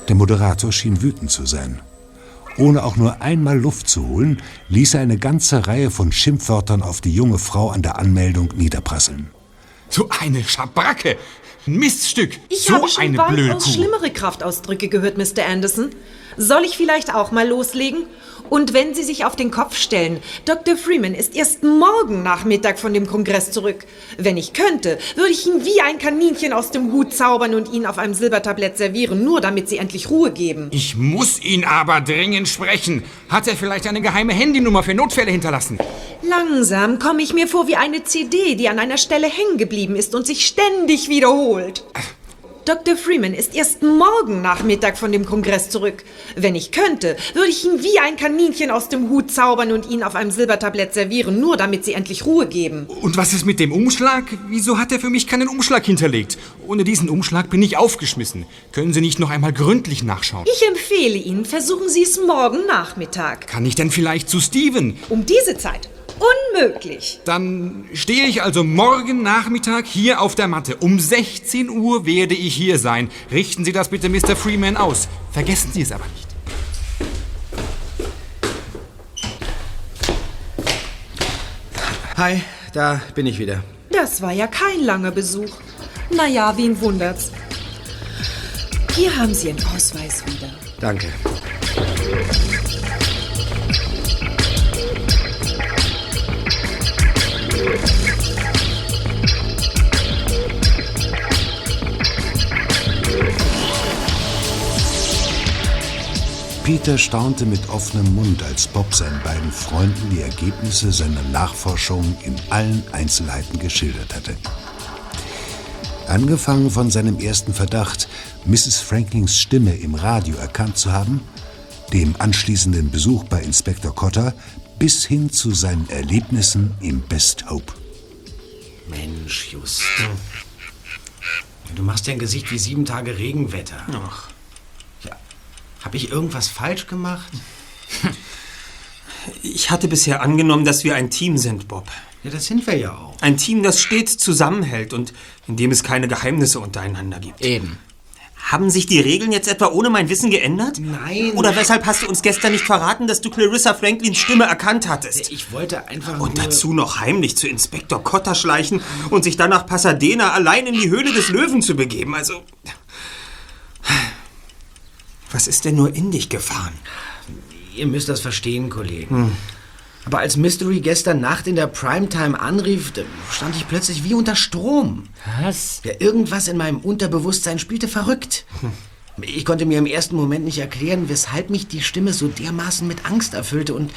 Der Moderator schien wütend zu sein. Ohne auch nur einmal Luft zu holen, ließ er eine ganze Reihe von Schimpfwörtern auf die junge Frau an der Anmeldung niederprasseln. So eine Schabracke! Ein Miststück! Ich so habe schon eine blöde weitaus Kuh! schlimmere Kraftausdrücke gehört, Mr. Anderson. Soll ich vielleicht auch mal loslegen? Und wenn Sie sich auf den Kopf stellen, Dr. Freeman ist erst morgen Nachmittag von dem Kongress zurück. Wenn ich könnte, würde ich ihn wie ein Kaninchen aus dem Hut zaubern und ihn auf einem Silbertablett servieren, nur damit Sie endlich Ruhe geben. Ich muss ihn aber dringend sprechen. Hat er vielleicht eine geheime Handynummer für Notfälle hinterlassen? Langsam komme ich mir vor wie eine CD, die an einer Stelle hängen geblieben ist und sich ständig wiederholt. Dr. Freeman ist erst morgen Nachmittag von dem Kongress zurück. Wenn ich könnte, würde ich ihn wie ein Kaninchen aus dem Hut zaubern und ihn auf einem Silbertablett servieren, nur damit Sie endlich Ruhe geben. Und was ist mit dem Umschlag? Wieso hat er für mich keinen Umschlag hinterlegt? Ohne diesen Umschlag bin ich aufgeschmissen. Können Sie nicht noch einmal gründlich nachschauen? Ich empfehle Ihnen, versuchen Sie es morgen Nachmittag. Kann ich denn vielleicht zu Steven? Um diese Zeit. Unmöglich. Dann stehe ich also morgen Nachmittag hier auf der Matte. Um 16 Uhr werde ich hier sein. Richten Sie das bitte Mr. Freeman aus. Vergessen Sie es aber nicht. Hi, da bin ich wieder. Das war ja kein langer Besuch. Naja, wen wundert's? Hier haben Sie Ihren Ausweis wieder. Danke. Peter staunte mit offenem Mund, als Bob seinen beiden Freunden die Ergebnisse seiner Nachforschungen in allen Einzelheiten geschildert hatte. Angefangen von seinem ersten Verdacht, Mrs. Franklins Stimme im Radio erkannt zu haben, dem anschließenden Besuch bei Inspektor Cotter bis hin zu seinen Erlebnissen im Best Hope. Mensch, Just. Du machst ja ein Gesicht wie sieben Tage Regenwetter. Ach. Ja. Hab ich irgendwas falsch gemacht? Ich hatte bisher angenommen, dass wir ein Team sind, Bob. Ja, das sind wir ja auch. Ein Team, das stets zusammenhält und in dem es keine Geheimnisse untereinander gibt. Eben. Haben sich die Regeln jetzt etwa ohne mein Wissen geändert? Nein. Oder weshalb hast du uns gestern nicht verraten, dass du Clarissa Franklins Stimme erkannt hattest? Ich wollte einfach Und dazu noch heimlich zu Inspektor Cotter schleichen und sich dann nach Pasadena allein in die Höhle des Löwen zu begeben. Also. Was ist denn nur in dich gefahren? Ihr müsst das verstehen, Kollegen. Hm. Aber als Mystery gestern Nacht in der Primetime anrief, stand ich plötzlich wie unter Strom. Was? Ja, irgendwas in meinem Unterbewusstsein spielte verrückt. Ich konnte mir im ersten Moment nicht erklären, weshalb mich die Stimme so dermaßen mit Angst erfüllte und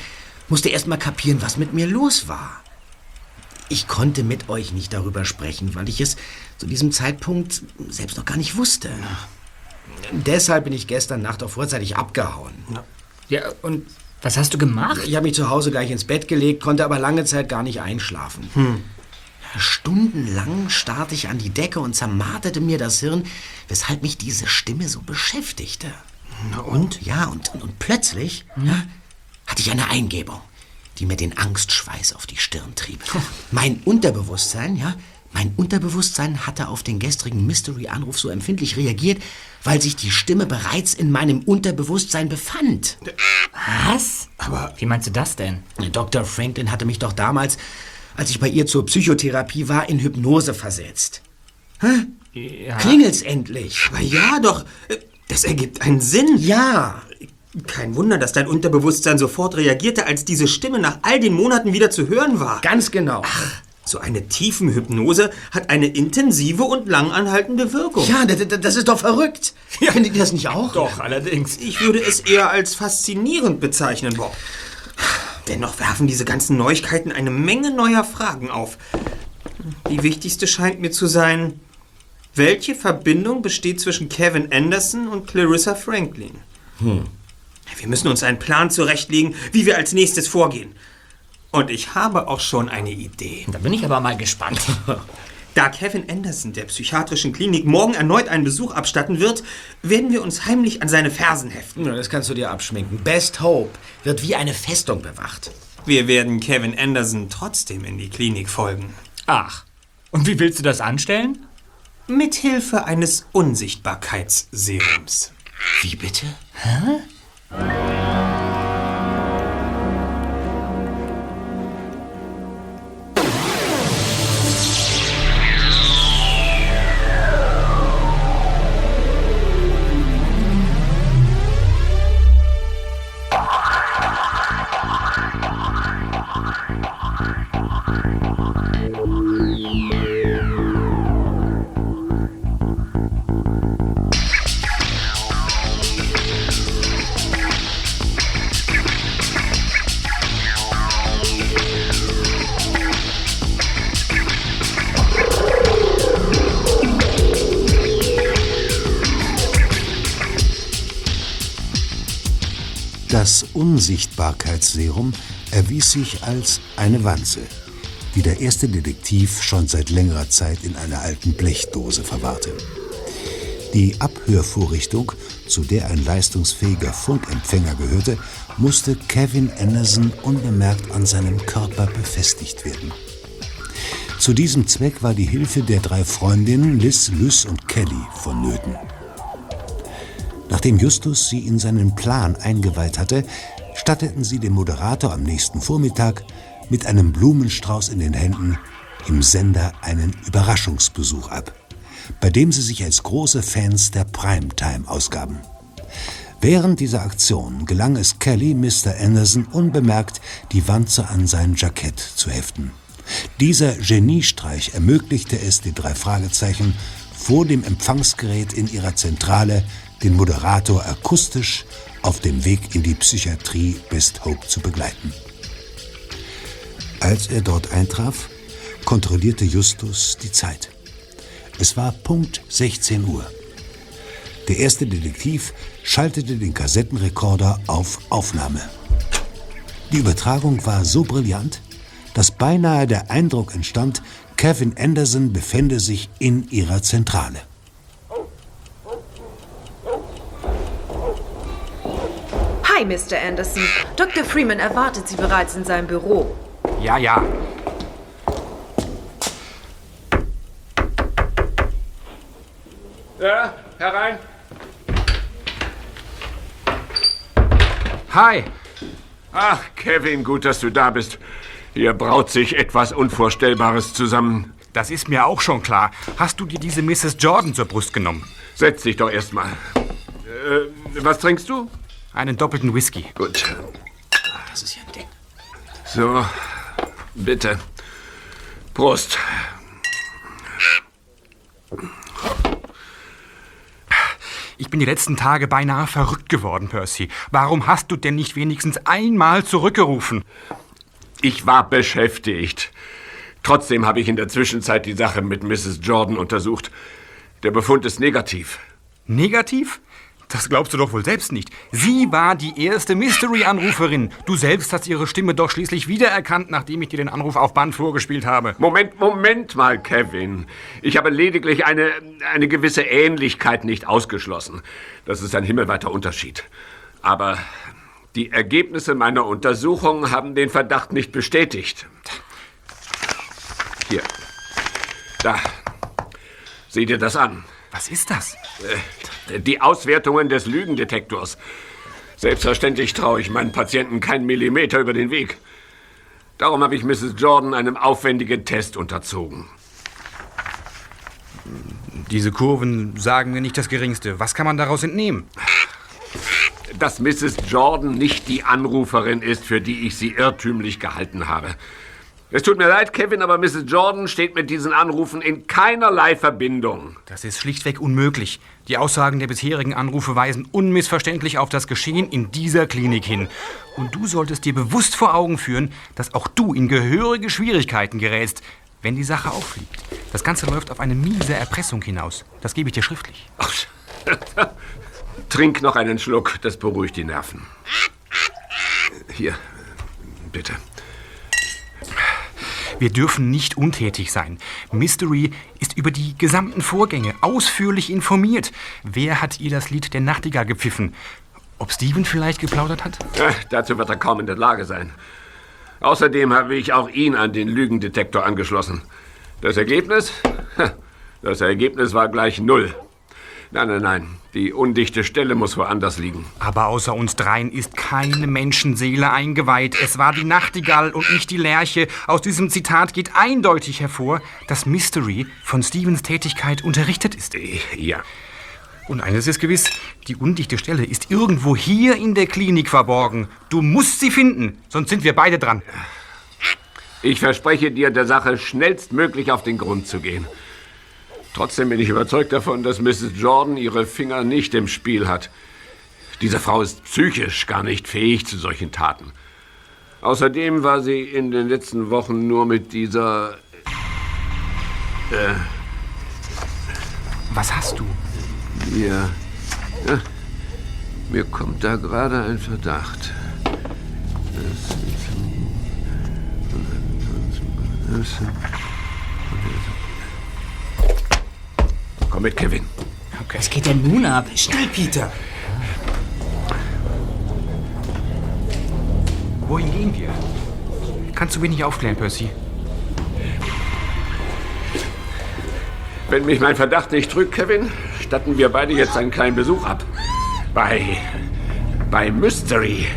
musste erst mal kapieren, was mit mir los war. Ich konnte mit euch nicht darüber sprechen, weil ich es zu diesem Zeitpunkt selbst noch gar nicht wusste. Deshalb bin ich gestern Nacht auch vorzeitig abgehauen. Ja, und was hast du gemacht? Ich habe mich zu Hause gleich ins Bett gelegt, konnte aber lange Zeit gar nicht einschlafen. Hm. Stundenlang starrte ich an die Decke und zermarterte mir das Hirn, weshalb mich diese Stimme so beschäftigte. Na und? Ja, und, und, und plötzlich ja, hatte ich eine Eingebung, die mir den Angstschweiß auf die Stirn trieb. Mein Unterbewusstsein, ja, mein Unterbewusstsein hatte auf den gestrigen Mystery-Anruf so empfindlich reagiert, weil sich die Stimme bereits in meinem Unterbewusstsein befand. Was? Aber Wie meinst du das denn? Dr. Franklin hatte mich doch damals, als ich bei ihr zur Psychotherapie war, in Hypnose versetzt. Hä? Ja. Klingelt's endlich? Aber ja, doch. äh, Das ergibt einen Sinn. Ja. Kein Wunder, dass dein Unterbewusstsein sofort reagierte, als diese Stimme nach all den Monaten wieder zu hören war. Ganz genau. So eine Tiefenhypnose hat eine intensive und langanhaltende Wirkung. Ja, das ist doch verrückt. Findet ihr das nicht auch? Doch, allerdings. Ich würde es eher als faszinierend bezeichnen, Bob. Dennoch werfen diese ganzen Neuigkeiten eine Menge neuer Fragen auf. Die wichtigste scheint mir zu sein, welche Verbindung besteht zwischen Kevin Anderson und Clarissa Franklin? Hm. Wir müssen uns einen Plan zurechtlegen, wie wir als nächstes vorgehen. Und ich habe auch schon eine Idee. Da bin ich aber mal gespannt. Da Kevin Anderson der psychiatrischen Klinik morgen erneut einen Besuch abstatten wird, werden wir uns heimlich an seine Fersen heften. Ja, das kannst du dir abschminken. Best Hope wird wie eine Festung bewacht. Wir werden Kevin Anderson trotzdem in die Klinik folgen. Ach, und wie willst du das anstellen? Mit Hilfe eines Unsichtbarkeitsserums. Wie bitte? Hä? Das Unsichtbarkeitsserum erwies sich als eine Wanze, die der erste Detektiv schon seit längerer Zeit in einer alten Blechdose verwahrte. Die Abhörvorrichtung, zu der ein leistungsfähiger Funkempfänger gehörte, musste Kevin Anderson unbemerkt an seinem Körper befestigt werden. Zu diesem Zweck war die Hilfe der drei Freundinnen Liz, Lys und Kelly vonnöten. Nachdem Justus sie in seinen Plan eingeweiht hatte, statteten sie dem Moderator am nächsten Vormittag mit einem Blumenstrauß in den Händen im Sender einen Überraschungsbesuch ab. bei dem sie sich als große Fans der Primetime ausgaben. Während dieser Aktion gelang es Kelly, Mr. Anderson unbemerkt die Wanze an sein Jackett zu heften. Dieser Geniestreich ermöglichte es den drei Fragezeichen, vor dem Empfangsgerät in ihrer Zentrale den Moderator akustisch auf dem Weg in die Psychiatrie Best Hope zu begleiten. Als er dort eintraf, kontrollierte Justus die Zeit. Es war Punkt 16 Uhr. Der erste Detektiv schaltete den Kassettenrekorder auf Aufnahme. Die Übertragung war so brillant, dass beinahe der Eindruck entstand, Kevin Anderson befände sich in ihrer Zentrale. Hi, Mr. Anderson. Dr. Freeman erwartet Sie bereits in seinem Büro. Ja, ja. Ja, herein. Hi. Ach, Kevin, gut, dass du da bist. Hier braut sich etwas Unvorstellbares zusammen. Das ist mir auch schon klar. Hast du dir diese Mrs. Jordan zur Brust genommen? Setz dich doch erst mal. Äh, was trinkst du? Einen doppelten Whisky. Gut. Das ist ja ein Ding. So, bitte. Prost. Ich bin die letzten Tage beinahe verrückt geworden, Percy. Warum hast du denn nicht wenigstens einmal zurückgerufen? Ich war beschäftigt. Trotzdem habe ich in der Zwischenzeit die Sache mit Mrs. Jordan untersucht. Der Befund ist negativ. Negativ? Das glaubst du doch wohl selbst nicht. Sie war die erste Mystery-Anruferin. Du selbst hast ihre Stimme doch schließlich wiedererkannt, nachdem ich dir den Anruf auf Band vorgespielt habe. Moment, Moment mal, Kevin. Ich habe lediglich eine, eine gewisse Ähnlichkeit nicht ausgeschlossen. Das ist ein himmelweiter Unterschied. Aber die Ergebnisse meiner Untersuchung haben den Verdacht nicht bestätigt. Hier. Da. Sieh dir das an. Was ist das? Äh, Die Auswertungen des Lügendetektors. Selbstverständlich traue ich meinen Patienten keinen Millimeter über den Weg. Darum habe ich Mrs. Jordan einem aufwendigen Test unterzogen. Diese Kurven sagen mir nicht das Geringste. Was kann man daraus entnehmen? Dass Mrs. Jordan nicht die Anruferin ist, für die ich sie irrtümlich gehalten habe. Es tut mir leid, Kevin, aber Mrs. Jordan steht mit diesen Anrufen in keinerlei Verbindung. Das ist schlichtweg unmöglich. Die Aussagen der bisherigen Anrufe weisen unmissverständlich auf das Geschehen in dieser Klinik hin. Und du solltest dir bewusst vor Augen führen, dass auch du in gehörige Schwierigkeiten gerätst, wenn die Sache auffliegt. Das Ganze läuft auf eine miese Erpressung hinaus. Das gebe ich dir schriftlich. Trink noch einen Schluck, das beruhigt die Nerven. Hier, bitte. Wir dürfen nicht untätig sein. Mystery ist über die gesamten Vorgänge ausführlich informiert. Wer hat ihr das Lied der Nachtigall gepfiffen? Ob Steven vielleicht geplaudert hat? Äh, dazu wird er kaum in der Lage sein. Außerdem habe ich auch ihn an den Lügendetektor angeschlossen. Das Ergebnis? Das Ergebnis war gleich null. Nein, nein, nein. Die undichte Stelle muss woanders liegen. Aber außer uns dreien ist keine Menschenseele eingeweiht. Es war die Nachtigall und nicht die Lerche. Aus diesem Zitat geht eindeutig hervor, dass Mystery von Stevens Tätigkeit unterrichtet ist. Ja. Und eines ist gewiss, die undichte Stelle ist irgendwo hier in der Klinik verborgen. Du musst sie finden, sonst sind wir beide dran. Ich verspreche dir, der Sache schnellstmöglich auf den Grund zu gehen. Trotzdem bin ich überzeugt davon, dass Mrs. Jordan ihre Finger nicht im Spiel hat. Diese Frau ist psychisch gar nicht fähig zu solchen Taten. Außerdem war sie in den letzten Wochen nur mit dieser... Äh, Was hast du? Ja. ja. Mir kommt da gerade ein Verdacht. Das, das, Komm mit, Kevin. Was geht denn nun ab? Schnell, Peter. Wohin gehen wir? Kannst du wenig aufklären, Percy? Wenn mich mein Verdacht nicht trügt, Kevin, statten wir beide jetzt einen kleinen Besuch ab. Bei. bei Mystery.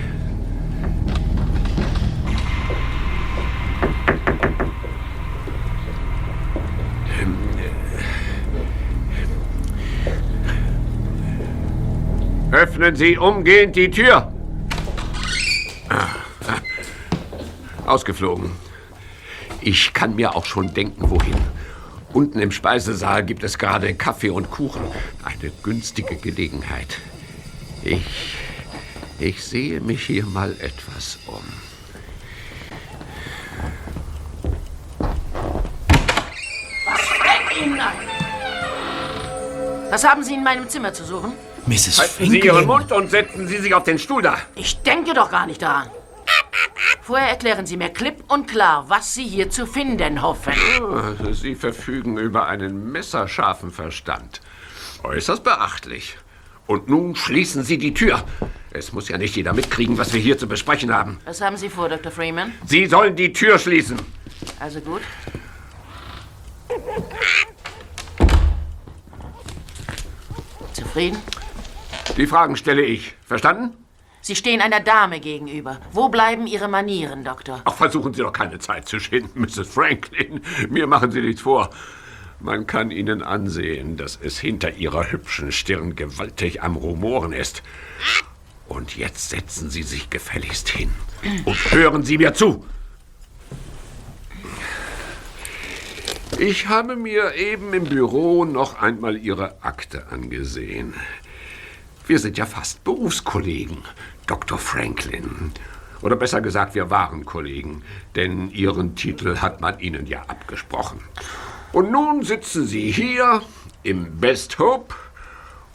Öffnen Sie umgehend die Tür. Ah. Ausgeflogen. Ich kann mir auch schon denken, wohin. Unten im Speisesaal gibt es gerade Kaffee und Kuchen. Eine günstige Gelegenheit. Ich. Ich sehe mich hier mal etwas um. Was fällt Ihnen ein? Was haben Sie in meinem Zimmer zu suchen? Mrs. Halten Sie Ihren Mund und setzen Sie sich auf den Stuhl da. Ich denke doch gar nicht daran. Vorher erklären Sie mir klipp und klar, was Sie hier zu finden hoffen. Ah, Sie verfügen über einen messerscharfen Verstand. Äußerst beachtlich. Und nun schließen Sie die Tür. Es muss ja nicht jeder mitkriegen, was wir hier zu besprechen haben. Was haben Sie vor, Dr. Freeman? Sie sollen die Tür schließen. Also gut. Zufrieden? Die Fragen stelle ich. Verstanden? Sie stehen einer Dame gegenüber. Wo bleiben Ihre Manieren, Doktor? Ach, versuchen Sie doch keine Zeit zu schinden, Mrs. Franklin. Mir machen Sie nichts vor. Man kann Ihnen ansehen, dass es hinter Ihrer hübschen Stirn gewaltig am Rumoren ist. Und jetzt setzen Sie sich gefälligst hin und hören Sie mir zu. Ich habe mir eben im Büro noch einmal Ihre Akte angesehen. Wir sind ja fast Berufskollegen, Dr. Franklin. Oder besser gesagt, wir waren Kollegen, denn Ihren Titel hat man Ihnen ja abgesprochen. Und nun sitzen Sie hier im Best Hope,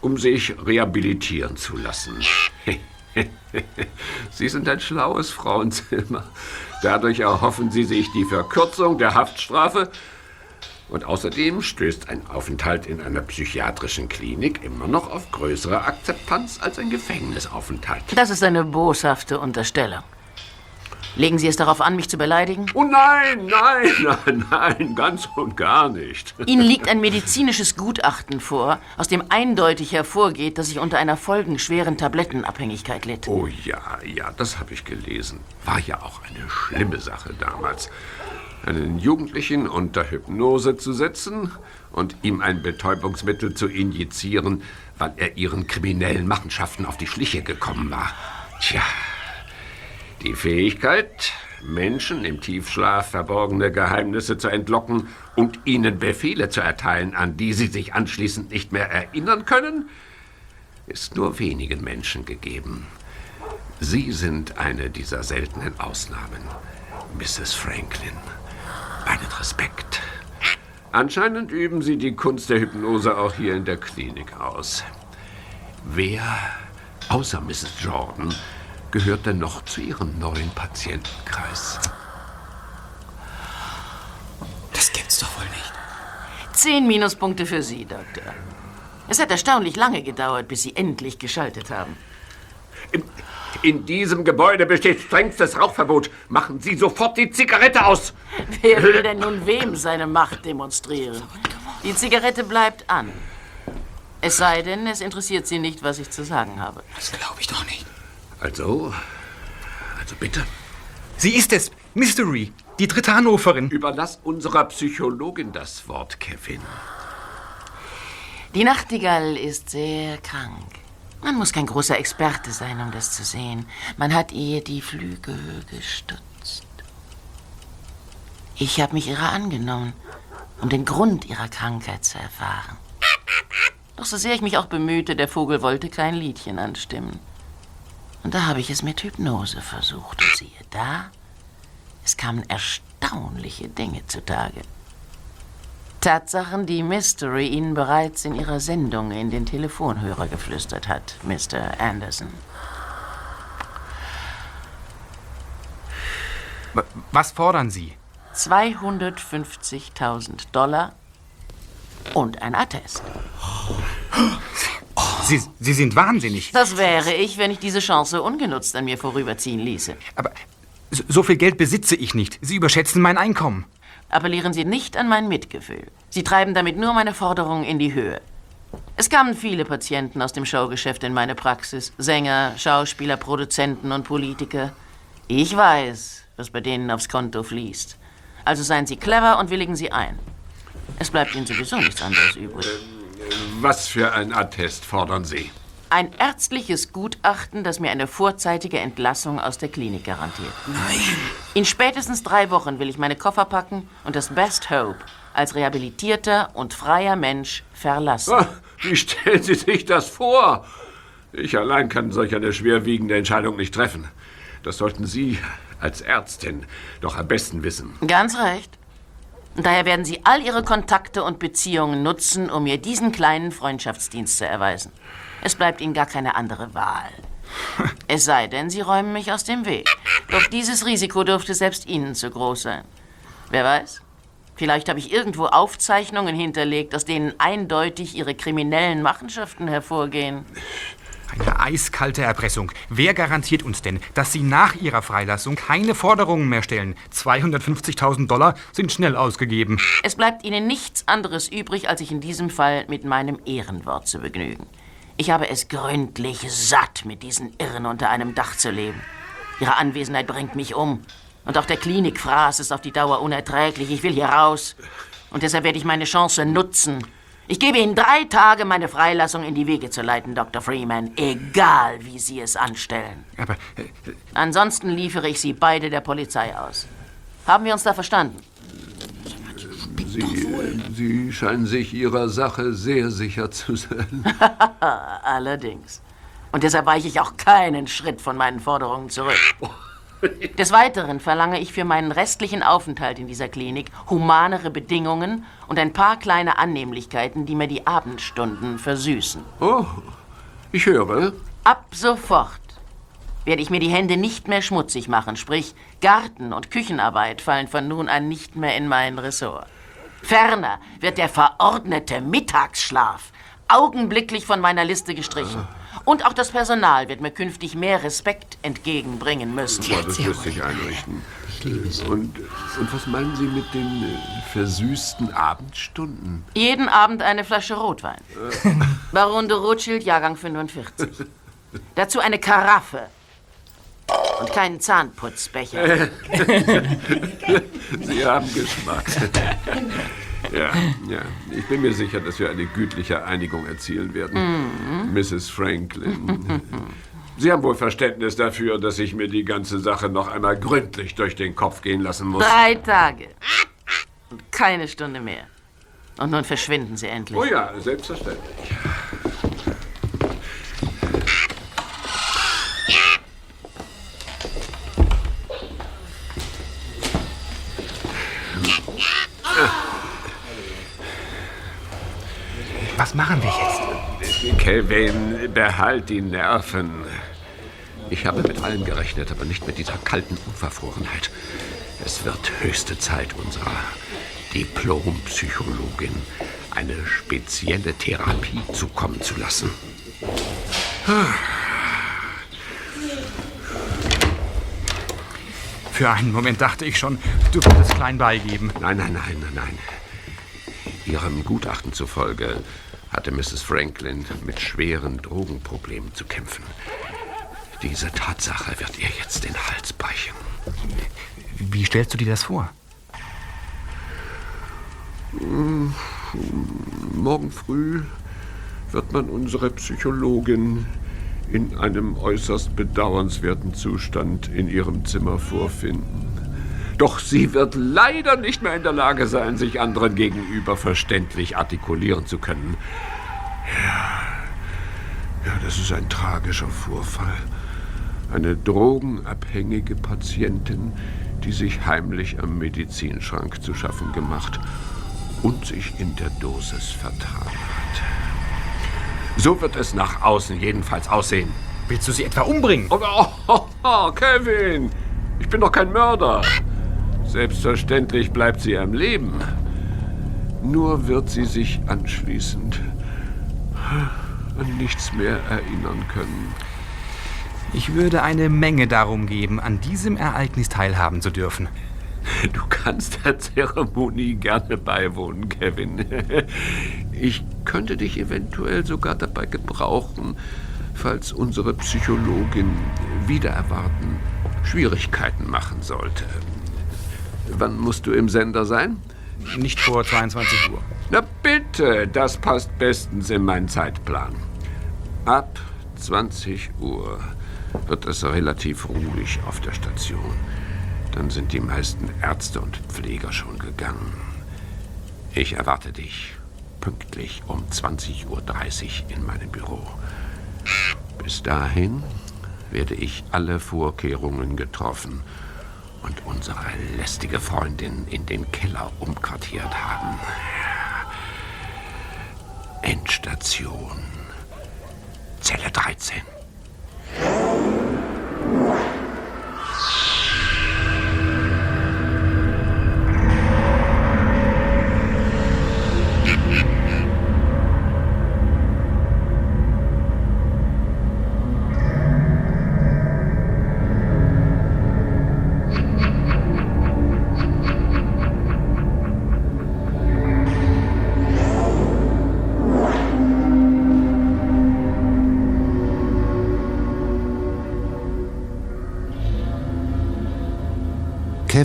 um sich rehabilitieren zu lassen. Sie sind ein schlaues Frauenzimmer. Dadurch erhoffen Sie sich die Verkürzung der Haftstrafe. Und außerdem stößt ein Aufenthalt in einer psychiatrischen Klinik immer noch auf größere Akzeptanz als ein Gefängnisaufenthalt. Das ist eine boshafte Unterstellung. Legen Sie es darauf an, mich zu beleidigen? Oh nein, nein, nein, nein, ganz und gar nicht. Ihnen liegt ein medizinisches Gutachten vor, aus dem eindeutig hervorgeht, dass ich unter einer folgenschweren Tablettenabhängigkeit litt. Oh ja, ja, das habe ich gelesen. War ja auch eine schlimme Sache damals. Einen Jugendlichen unter Hypnose zu setzen und ihm ein Betäubungsmittel zu injizieren, weil er ihren kriminellen Machenschaften auf die Schliche gekommen war. Tja, die Fähigkeit, Menschen im Tiefschlaf verborgene Geheimnisse zu entlocken und ihnen Befehle zu erteilen, an die sie sich anschließend nicht mehr erinnern können, ist nur wenigen Menschen gegeben. Sie sind eine dieser seltenen Ausnahmen, Mrs. Franklin. Meinen Respekt. Anscheinend üben Sie die Kunst der Hypnose auch hier in der Klinik aus. Wer, außer Mrs. Jordan, gehört denn noch zu Ihrem neuen Patientenkreis? Das gibt's doch wohl nicht. Zehn Minuspunkte für Sie, Doktor. Es hat erstaunlich lange gedauert, bis Sie endlich geschaltet haben. In, diesem Gebäude besteht strengstes Rauchverbot. Machen Sie sofort die Zigarette aus. Wer will denn nun wem seine Macht demonstrieren? Die Zigarette bleibt an. Es sei denn, es interessiert Sie nicht, was ich zu sagen habe. Das glaube ich doch nicht. Also, also bitte. Sie ist es, Mystery, die dritte Hannoverin. Überlass unserer Psychologin das Wort, Kevin. Die Nachtigall ist sehr krank. Man muss kein großer Experte sein, um das zu sehen. Man hat ihr die Flügel gestutzt. Ich habe mich ihrer angenommen, um den Grund ihrer Krankheit zu erfahren. Doch so sehr ich mich auch bemühte, der Vogel wollte kein Liedchen anstimmen. Und da habe ich es mit Hypnose versucht. Und siehe da, es kamen erstaunliche Dinge zutage. Tatsachen, die Mystery Ihnen bereits in Ihrer Sendung in den Telefonhörer geflüstert hat, Mr. Anderson. Was fordern Sie? 250.000 Dollar und ein Attest. Sie, Sie sind wahnsinnig. Das wäre ich, wenn ich diese Chance ungenutzt an mir vorüberziehen ließe. Aber so, so viel Geld besitze ich nicht. Sie überschätzen mein Einkommen. Appellieren Sie nicht an mein Mitgefühl. Sie treiben damit nur meine Forderungen in die Höhe. Es kamen viele Patienten aus dem Showgeschäft in meine Praxis. Sänger, Schauspieler, Produzenten und Politiker. Ich weiß, was bei denen aufs Konto fließt. Also seien Sie clever und willigen Sie ein. Es bleibt Ihnen sowieso nichts anderes übrig. Was für ein Attest fordern Sie? Ein ärztliches Gutachten, das mir eine vorzeitige Entlassung aus der Klinik garantiert. Nein. In spätestens drei Wochen will ich meine Koffer packen und das Best Hope als rehabilitierter und freier Mensch verlassen. Ah, wie stellen Sie sich das vor? Ich allein kann solch eine schwerwiegende Entscheidung nicht treffen. Das sollten Sie als Ärztin doch am besten wissen. Ganz recht. Daher werden Sie all Ihre Kontakte und Beziehungen nutzen, um mir diesen kleinen Freundschaftsdienst zu erweisen. Es bleibt Ihnen gar keine andere Wahl. Es sei denn, Sie räumen mich aus dem Weg. Doch dieses Risiko dürfte selbst Ihnen zu groß sein. Wer weiß? Vielleicht habe ich irgendwo Aufzeichnungen hinterlegt, aus denen eindeutig Ihre kriminellen Machenschaften hervorgehen. Eine eiskalte Erpressung. Wer garantiert uns denn, dass Sie nach Ihrer Freilassung keine Forderungen mehr stellen? 250.000 Dollar sind schnell ausgegeben. Es bleibt Ihnen nichts anderes übrig, als sich in diesem Fall mit meinem Ehrenwort zu begnügen. Ich habe es gründlich satt, mit diesen Irren unter einem Dach zu leben. Ihre Anwesenheit bringt mich um. Und auch der Klinikfraß ist auf die Dauer unerträglich. Ich will hier raus. Und deshalb werde ich meine Chance nutzen. Ich gebe Ihnen drei Tage, meine Freilassung in die Wege zu leiten, Dr. Freeman. Egal, wie Sie es anstellen. Aber Ansonsten liefere ich Sie beide der Polizei aus. Haben wir uns da verstanden? Sie, Sie scheinen sich Ihrer Sache sehr sicher zu sein. Allerdings. Und deshalb weiche ich auch keinen Schritt von meinen Forderungen zurück. Des Weiteren verlange ich für meinen restlichen Aufenthalt in dieser Klinik humanere Bedingungen und ein paar kleine Annehmlichkeiten, die mir die Abendstunden versüßen. Oh, ich höre. Ab sofort werde ich mir die Hände nicht mehr schmutzig machen, sprich Garten- und Küchenarbeit fallen von nun an nicht mehr in mein Ressort. Ferner wird der verordnete Mittagsschlaf augenblicklich von meiner Liste gestrichen. Und auch das Personal wird mir künftig mehr Respekt entgegenbringen müssen. Ja, das lässt sich einrichten. Und, und was meinen Sie mit den äh, versüßten Abendstunden? Jeden Abend eine Flasche Rotwein. Baron de Rothschild, Jahrgang 45. Dazu eine Karaffe. Und keinen Zahnputzbecher. Sie haben Geschmack. Ja, ja. Ich bin mir sicher, dass wir eine gütliche Einigung erzielen werden. Mrs. Franklin. Sie haben wohl Verständnis dafür, dass ich mir die ganze Sache noch einmal gründlich durch den Kopf gehen lassen muss. Drei Tage. Und keine Stunde mehr. Und nun verschwinden Sie endlich. Oh ja, selbstverständlich. Was machen wir jetzt? Kevin, behalt die Nerven. Ich habe mit allem gerechnet, aber nicht mit dieser kalten Unverfrorenheit. Es wird höchste Zeit, unserer Diplompsychologin eine spezielle Therapie zukommen zu lassen. Für einen Moment dachte ich schon, du würdest klein beigeben. Nein, nein, nein, nein, nein. Ihrem Gutachten zufolge hatte Mrs. Franklin mit schweren Drogenproblemen zu kämpfen. Diese Tatsache wird ihr jetzt den Hals brechen. Wie stellst du dir das vor? Morgen früh wird man unsere Psychologin in einem äußerst bedauernswerten Zustand in ihrem Zimmer vorfinden. Doch sie wird leider nicht mehr in der Lage sein, sich anderen gegenüber verständlich artikulieren zu können. Ja, ja, das ist ein tragischer Vorfall. Eine drogenabhängige Patientin, die sich heimlich am Medizinschrank zu schaffen gemacht und sich in der Dosis vertan hat. So wird es nach außen jedenfalls aussehen. Willst du sie etwa umbringen? Oh, oh, oh, oh, Kevin, ich bin doch kein Mörder. Selbstverständlich bleibt sie am Leben. Nur wird sie sich anschließend an nichts mehr erinnern können. Ich würde eine Menge darum geben, an diesem Ereignis teilhaben zu dürfen. Du kannst der Zeremonie gerne beiwohnen, Kevin. Ich könnte dich eventuell sogar dabei gebrauchen, falls unsere Psychologin wieder erwarten Schwierigkeiten machen sollte. Wann musst du im Sender sein? Nicht vor 22 Uhr. Na bitte, das passt bestens in meinen Zeitplan. Ab 20 Uhr wird es relativ ruhig auf der Station. Dann sind die meisten Ärzte und Pfleger schon gegangen. Ich erwarte dich pünktlich um 20.30 Uhr in meinem Büro. Bis dahin werde ich alle Vorkehrungen getroffen und unsere lästige Freundin in den Keller umquartiert haben. Endstation. Zelle 13.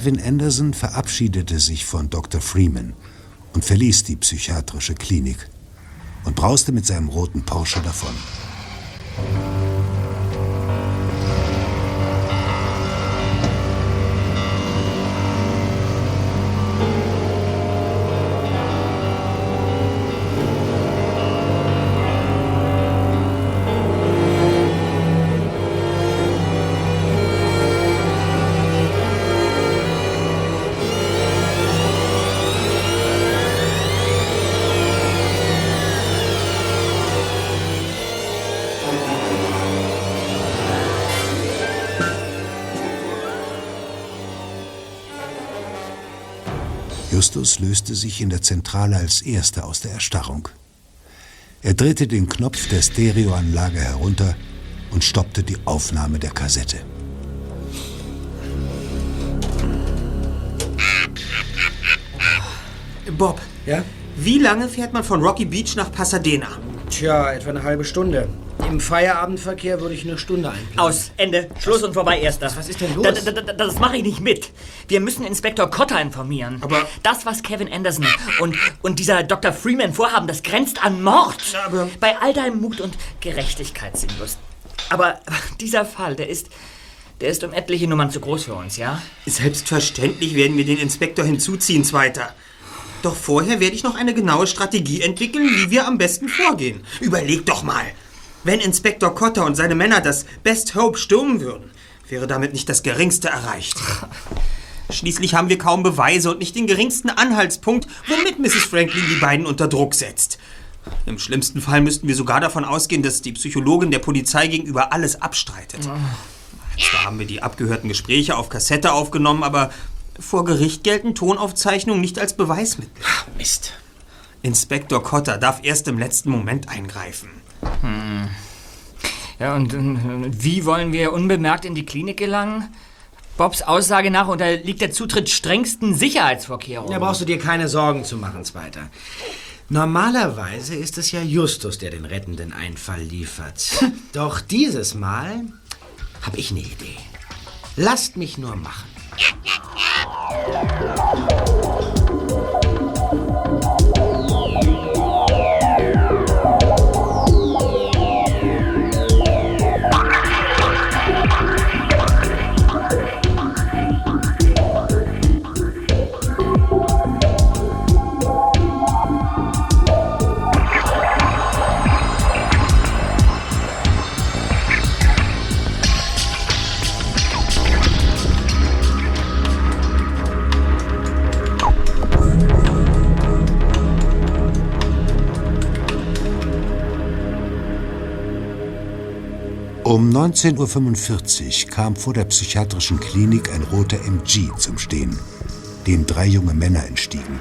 Kevin Anderson verabschiedete sich von Dr. Freeman und verließ die psychiatrische Klinik und brauste mit seinem roten Porsche davon. Justus löste sich in der Zentrale als Erster aus der Erstarrung. Er drehte den Knopf der Stereoanlage herunter und stoppte die Aufnahme der Kassette. Bob. Ja? Wie lange fährt man von Rocky Beach nach Pasadena? Tja, etwa eine halbe Stunde. Im Feierabendverkehr würde ich eine Stunde einplanen. Aus, Ende, Schluss und vorbei, Erster. Was ist denn los? Da, da, da, das mache ich nicht mit. Wir müssen Inspektor Cotter informieren. Aber das, was Kevin Anderson und, und dieser Dr. Freeman vorhaben, das grenzt an Mord. Aber Bei all deinem Mut und Gerechtigkeitssinnlust. Aber dieser Fall, der ist, der ist um etliche Nummern zu groß für uns, ja? Selbstverständlich werden wir den Inspektor hinzuziehen, Zweiter. Doch vorher werde ich noch eine genaue Strategie entwickeln, wie wir am besten vorgehen. Überleg doch mal. Wenn Inspektor Cotter und seine Männer das Best Hope stürmen würden, wäre damit nicht das Geringste erreicht. Schließlich haben wir kaum Beweise und nicht den geringsten Anhaltspunkt, womit Mrs. Franklin die beiden unter Druck setzt. Im schlimmsten Fall müssten wir sogar davon ausgehen, dass die Psychologin der Polizei gegenüber alles abstreitet. Zwar haben wir die abgehörten Gespräche auf Kassette aufgenommen, aber vor Gericht gelten Tonaufzeichnungen nicht als Beweismittel. Mist. Inspektor Cotter darf erst im letzten Moment eingreifen. Hm. Ja, und wie wollen wir unbemerkt in die Klinik gelangen? Bobs Aussage nach unterliegt der Zutritt strengsten Sicherheitsvorkehrungen. Da brauchst du dir keine Sorgen zu machen, Zweiter. Normalerweise ist es ja Justus, der den rettenden Einfall liefert. Doch dieses Mal habe ich eine Idee. Lasst mich nur machen. Um 19.45 Uhr kam vor der psychiatrischen Klinik ein roter MG zum Stehen, dem drei junge Männer entstiegen.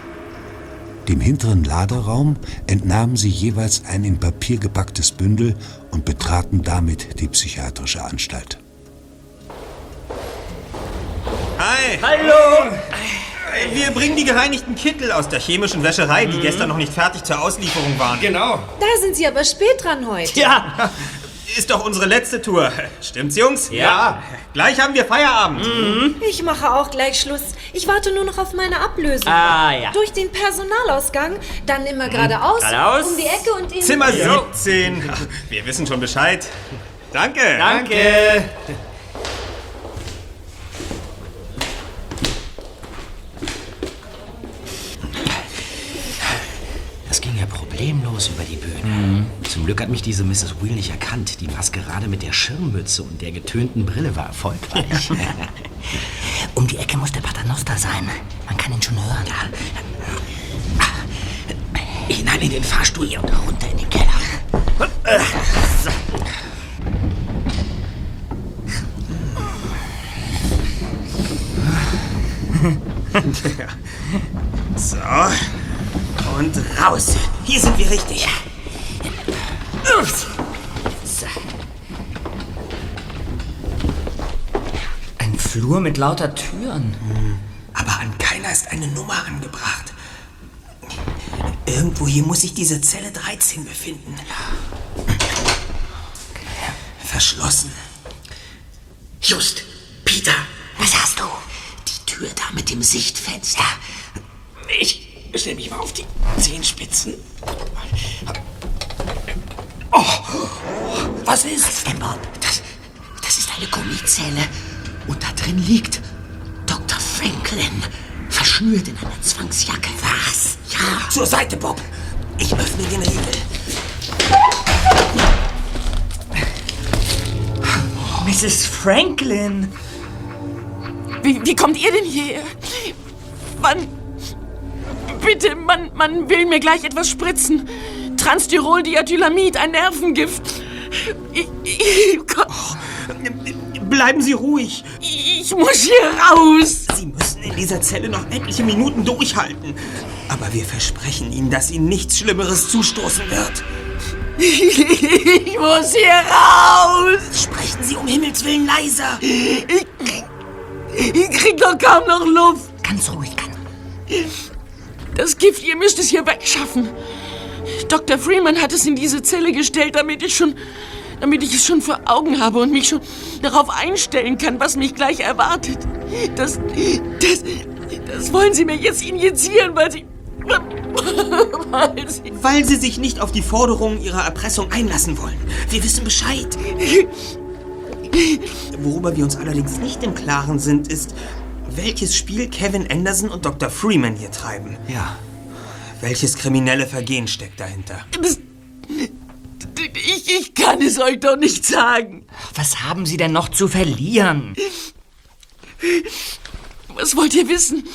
Dem hinteren Laderaum entnahmen sie jeweils ein in Papier gepacktes Bündel und betraten damit die psychiatrische Anstalt. Hi! Hallo! Wir bringen die gereinigten Kittel aus der chemischen Wäscherei, die gestern noch nicht fertig zur Auslieferung waren. Genau. Da sind Sie aber spät dran heute. Ja, ist doch unsere letzte Tour. Stimmt's, Jungs? Ja. Gleich haben wir Feierabend. Ich mache auch gleich Schluss. Ich warte nur noch auf meine Ablösung. Ah, ja. Durch den Personalausgang, dann immer geradeaus, Geradeaus. um die Ecke und in... Zimmer Ja. 17. Ach, Wir wissen schon Bescheid. Danke. Danke. Das ging ja problemlos über die Bühne. Zum Glück hat mich diese Mrs. Wheel nicht erkannt. Die Maskerade mit der Schirmmütze und der getönten Brille war erfolgreich. Um die Ecke muss der Paternoster sein. Man kann ihn schon hören. Hinein in den Fahrstuhl. Hier und runter in den Keller. So. So. Und raus. Hier sind wir richtig. So. Ein Flur mit lauter Türen. Aber an keiner ist eine Nummer angebracht. Irgendwo hier muss sich diese Zelle 13 befinden. Verschlossen. Just, Peter. Was hast du? Die Tür da mit dem Sichtfenster. Ich stell mich mal auf die Zehenspitzen. Was ist? Bob? Das, das ist eine Gummizelle. Und da drin liegt Dr. Franklin. Verschnürt in einer Zwangsjacke. Was? Ja. Zur Seite, Bob. Ich öffne den Riegel. Mrs. Franklin. Wie, wie kommt ihr denn hierher? Wann? Bitte, man, man will mir gleich etwas spritzen. Transstyrol-Diethylamid, ein Nervengift. Ich, ich, Bleiben Sie ruhig. ich muss hier raus. Sie müssen in dieser Zelle noch etliche Minuten durchhalten. Aber wir versprechen Ihnen, dass Ihnen nichts Schlimmeres zustoßen wird. Ich muss hier raus. Sprechen Sie um Himmels Willen leiser. Ich, ich krieg doch kaum noch Luft. Ganz ruhig, ganz. Das Gift, ihr müsst es hier wegschaffen. Dr. Freeman hat es in diese Zelle gestellt, damit ich schon, damit ich es schon vor Augen habe und mich schon darauf einstellen kann, was mich gleich erwartet. Das, das, das wollen Sie mir jetzt injizieren, weil Sie, weil Sie, Weil Sie sich nicht auf die Forderungen Ihrer Erpressung einlassen wollen. Wir wissen Bescheid. Worüber wir uns allerdings nicht im Klaren sind, ist, welches Spiel Kevin Anderson und Dr. Freeman hier treiben. Ja. Welches kriminelle Vergehen steckt dahinter? ich, ich kann es euch doch nicht sagen. Was haben Sie denn noch zu verlieren? Was wollt ihr wissen?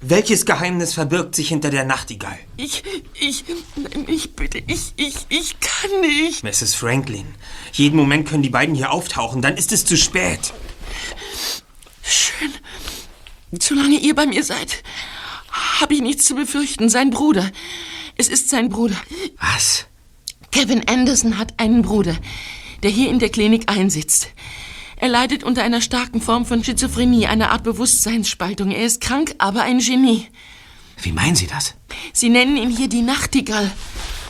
Welches Geheimnis verbirgt sich hinter der Nachtigall? Ich, ich, nein, ich bitte, ich, ich, ich kann nicht. Mrs. Franklin, jeden Moment können die beiden hier auftauchen, dann ist es zu spät. Schön. Solange ihr bei mir seid, habe ich nichts zu befürchten. Sein Bruder. Es ist sein Bruder. Was? Kevin Anderson hat einen Bruder, der hier in der Klinik einsitzt. Er leidet unter einer starken Form von Schizophrenie, einer Art Bewusstseinsspaltung. Er ist krank, aber ein Genie. Wie meinen Sie das? Sie nennen ihn hier die Nachtigall,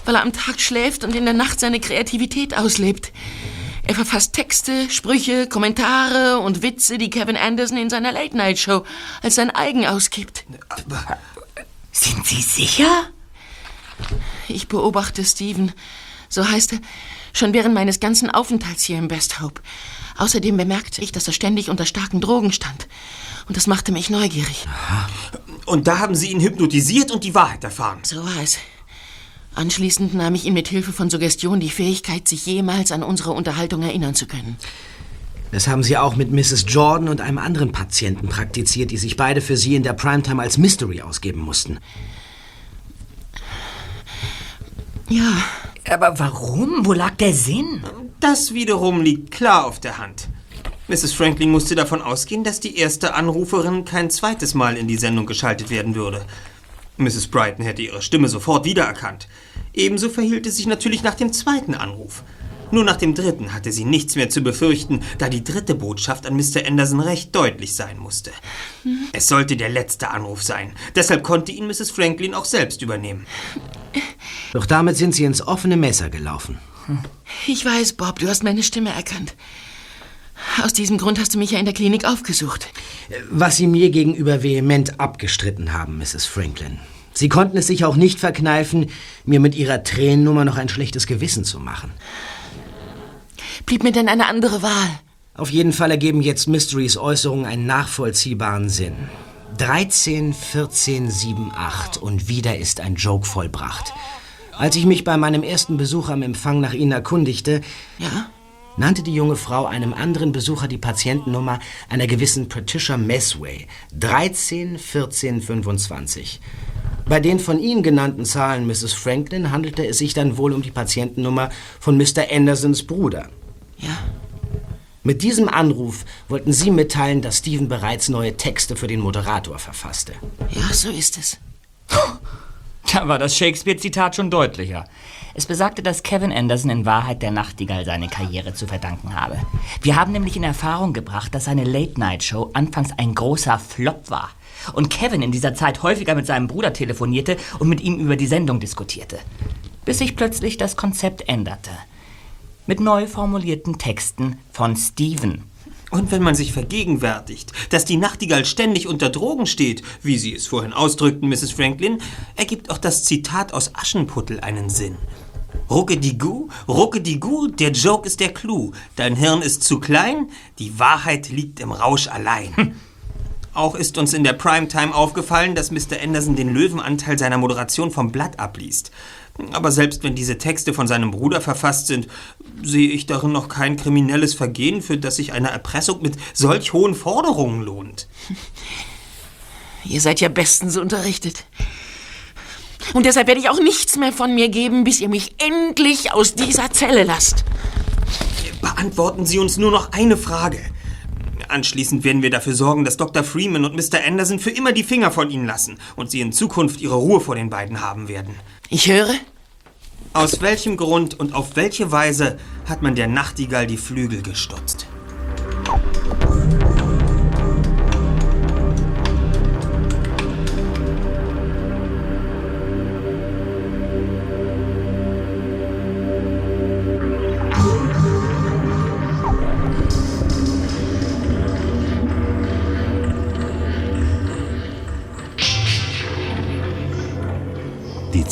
weil er am Tag schläft und in der Nacht seine Kreativität auslebt. Er verfasst Texte, Sprüche, Kommentare und Witze, die Kevin Anderson in seiner Late-Night-Show als sein eigen ausgibt. Sind Sie sicher? Ich beobachte Steven, so heißt er, schon während meines ganzen Aufenthalts hier im Best Hope. Außerdem bemerkte ich, dass er ständig unter starken Drogen stand. Und das machte mich neugierig. Und da haben Sie ihn hypnotisiert und die Wahrheit erfahren. So war es. Anschließend nahm ich ihm mit Hilfe von Suggestion die Fähigkeit, sich jemals an unsere Unterhaltung erinnern zu können. Das haben Sie auch mit Mrs. Jordan und einem anderen Patienten praktiziert, die sich beide für Sie in der Primetime als Mystery ausgeben mussten. Ja. Aber warum? Wo lag der Sinn? Das wiederum liegt klar auf der Hand. Mrs. Franklin musste davon ausgehen, dass die erste Anruferin kein zweites Mal in die Sendung geschaltet werden würde. Mrs. Brighton hätte ihre Stimme sofort wiedererkannt. Ebenso verhielt es sich natürlich nach dem zweiten Anruf. Nur nach dem dritten hatte sie nichts mehr zu befürchten, da die dritte Botschaft an Mr. Anderson recht deutlich sein musste. Es sollte der letzte Anruf sein. Deshalb konnte ihn Mrs. Franklin auch selbst übernehmen. Doch damit sind Sie ins offene Messer gelaufen. Ich weiß, Bob, du hast meine Stimme erkannt. Aus diesem Grund hast du mich ja in der Klinik aufgesucht. Was Sie mir gegenüber vehement abgestritten haben, Mrs. Franklin. Sie konnten es sich auch nicht verkneifen, mir mit Ihrer Tränennummer noch ein schlechtes Gewissen zu machen. Blieb mir denn eine andere Wahl? Auf jeden Fall ergeben jetzt Mysteries Äußerungen einen nachvollziehbaren Sinn. 13, 14, 7, 8 und wieder ist ein Joke vollbracht. Als ich mich bei meinem ersten Besuch am Empfang nach Ihnen erkundigte, ja? nannte die junge Frau einem anderen Besucher die Patientennummer einer gewissen Patricia Messway. 13, 14, 25. Bei den von Ihnen genannten Zahlen, Mrs. Franklin, handelte es sich dann wohl um die Patientennummer von Mr. Andersons Bruder. Ja. Mit diesem Anruf wollten Sie mitteilen, dass Stephen bereits neue Texte für den Moderator verfasste. Ja, so ist es. Da war das Shakespeare-Zitat schon deutlicher. Es besagte, dass Kevin Anderson in Wahrheit der Nachtigall seine Karriere zu verdanken habe. Wir haben nämlich in Erfahrung gebracht, dass seine Late-Night-Show anfangs ein großer Flop war. Und Kevin in dieser Zeit häufiger mit seinem Bruder telefonierte und mit ihm über die Sendung diskutierte. Bis sich plötzlich das Konzept änderte. Mit neu formulierten Texten von Steven. Und wenn man sich vergegenwärtigt, dass die Nachtigall ständig unter Drogen steht, wie Sie es vorhin ausdrückten, Mrs. Franklin, ergibt auch das Zitat aus Aschenputtel einen Sinn. Ruckedigu, Ruckedigu, der Joke ist der Clou. Dein Hirn ist zu klein, die Wahrheit liegt im Rausch allein. Auch ist uns in der Primetime aufgefallen, dass Mr. Anderson den Löwenanteil seiner Moderation vom Blatt abliest. Aber selbst wenn diese Texte von seinem Bruder verfasst sind, sehe ich darin noch kein kriminelles Vergehen, für das sich eine Erpressung mit solch hohen Forderungen lohnt. Ihr seid ja bestens unterrichtet. Und deshalb werde ich auch nichts mehr von mir geben, bis ihr mich endlich aus dieser Zelle lasst. Beantworten Sie uns nur noch eine Frage. Anschließend werden wir dafür sorgen, dass Dr. Freeman und Mr. Anderson für immer die Finger von Ihnen lassen und Sie in Zukunft Ihre Ruhe vor den beiden haben werden. Ich höre. Aus welchem Grund und auf welche Weise hat man der Nachtigall die Flügel gestutzt?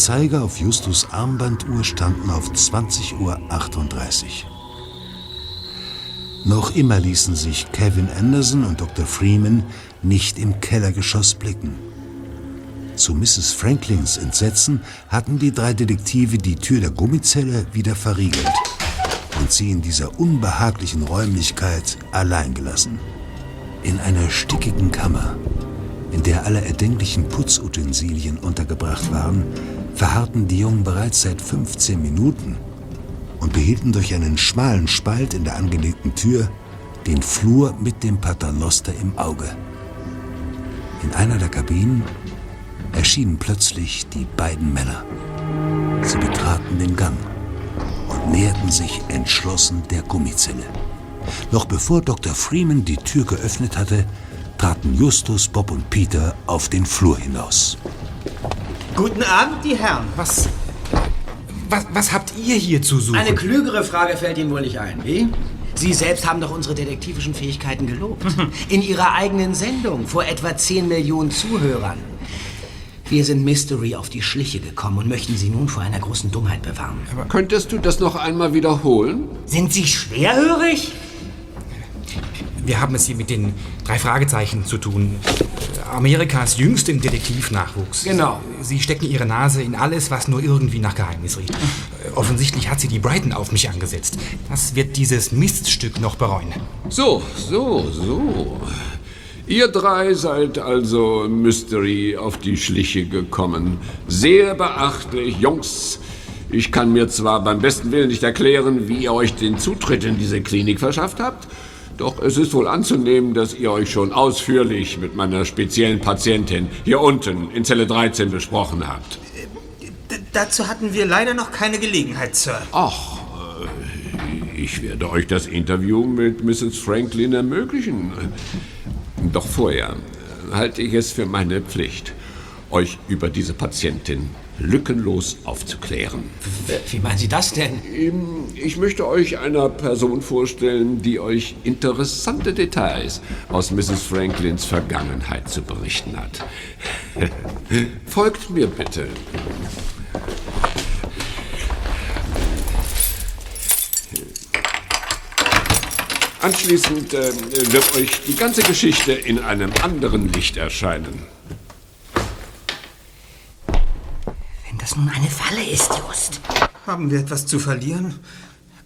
Zeiger auf Justus Armbanduhr standen auf 20.38 Uhr. Noch immer ließen sich Kevin Anderson und Dr. Freeman nicht im Kellergeschoss blicken. Zu Mrs. Franklins Entsetzen hatten die drei Detektive die Tür der Gummizelle wieder verriegelt und sie in dieser unbehaglichen Räumlichkeit allein gelassen. In einer stickigen Kammer, in der alle erdenklichen Putzutensilien untergebracht waren, verharrten die Jungen bereits seit 15 Minuten und behielten durch einen schmalen Spalt in der angelegten Tür den Flur mit dem Paternoster im Auge. In einer der Kabinen erschienen plötzlich die beiden Männer. Sie betraten den Gang und näherten sich entschlossen der Gummizelle. Noch bevor Dr. Freeman die Tür geöffnet hatte, traten Justus, Bob und Peter auf den Flur hinaus. Guten Abend, die Herren. Was, was, was habt ihr hier zu suchen? Eine klügere Frage fällt Ihnen wohl nicht ein, wie? Sie selbst haben doch unsere detektivischen Fähigkeiten gelobt. In Ihrer eigenen Sendung vor etwa 10 Millionen Zuhörern. Wir sind Mystery auf die Schliche gekommen und möchten Sie nun vor einer großen Dummheit bewahren. Könntest du das noch einmal wiederholen? Sind Sie schwerhörig? Wir haben es hier mit den drei Fragezeichen zu tun. Amerikas jüngstem Detektivnachwuchs. Genau. Sie stecken ihre Nase in alles, was nur irgendwie nach Geheimnis riecht. Offensichtlich hat sie die Brighton auf mich angesetzt. Das wird dieses Miststück noch bereuen. So, so, so. Ihr drei seid also Mystery auf die Schliche gekommen. Sehr beachtlich, Jungs. Ich kann mir zwar beim besten Willen nicht erklären, wie ihr euch den Zutritt in diese Klinik verschafft habt, doch es ist wohl anzunehmen, dass ihr euch schon ausführlich mit meiner speziellen Patientin hier unten in Zelle 13 besprochen habt. D dazu hatten wir leider noch keine Gelegenheit, Sir. Ach, äh, ich werde euch das Interview mit Mrs. Franklin ermöglichen. Doch vorher halte ich es für meine Pflicht, euch über diese Patientin lückenlos aufzuklären. Wie meinen Sie das denn? Ich möchte euch einer Person vorstellen, die euch interessante Details aus Mrs. Franklins Vergangenheit zu berichten hat. Folgt mir bitte. Anschließend äh, wird euch die ganze Geschichte in einem anderen Licht erscheinen. Das nun eine Falle ist, Just. Haben wir etwas zu verlieren?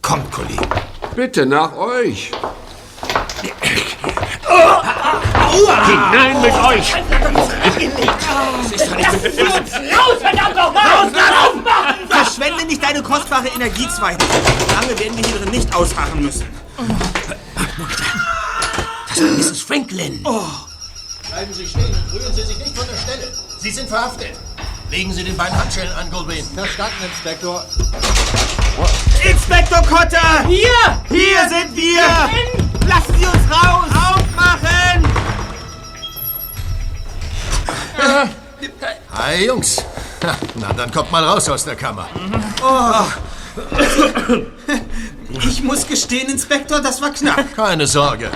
Kommt, Kollegen. Bitte nach euch. Hinein mit euch! Raus, verdammt nochmal! Raus, raus! Verschwende nicht deine kostbare Energie, Zweiter. Lange werden wir hier drin nicht ausharren müssen. Das ist Mrs. Franklin. Oh. Bleiben Sie stehen und rühren Sie sich nicht von der Stelle. Sie sind verhaftet. Legen Sie den beiden Handschellen an, Goldwyn. Verstanden, Inspektor. Inspektor Kotter! Hier! Hier sind wir! Lassen Sie uns raus! Aufmachen! Hi, Jungs. Na, dann kommt mal raus aus der Kammer. Oh. Ich muss gestehen, Inspektor, das war knapp. Keine Sorge.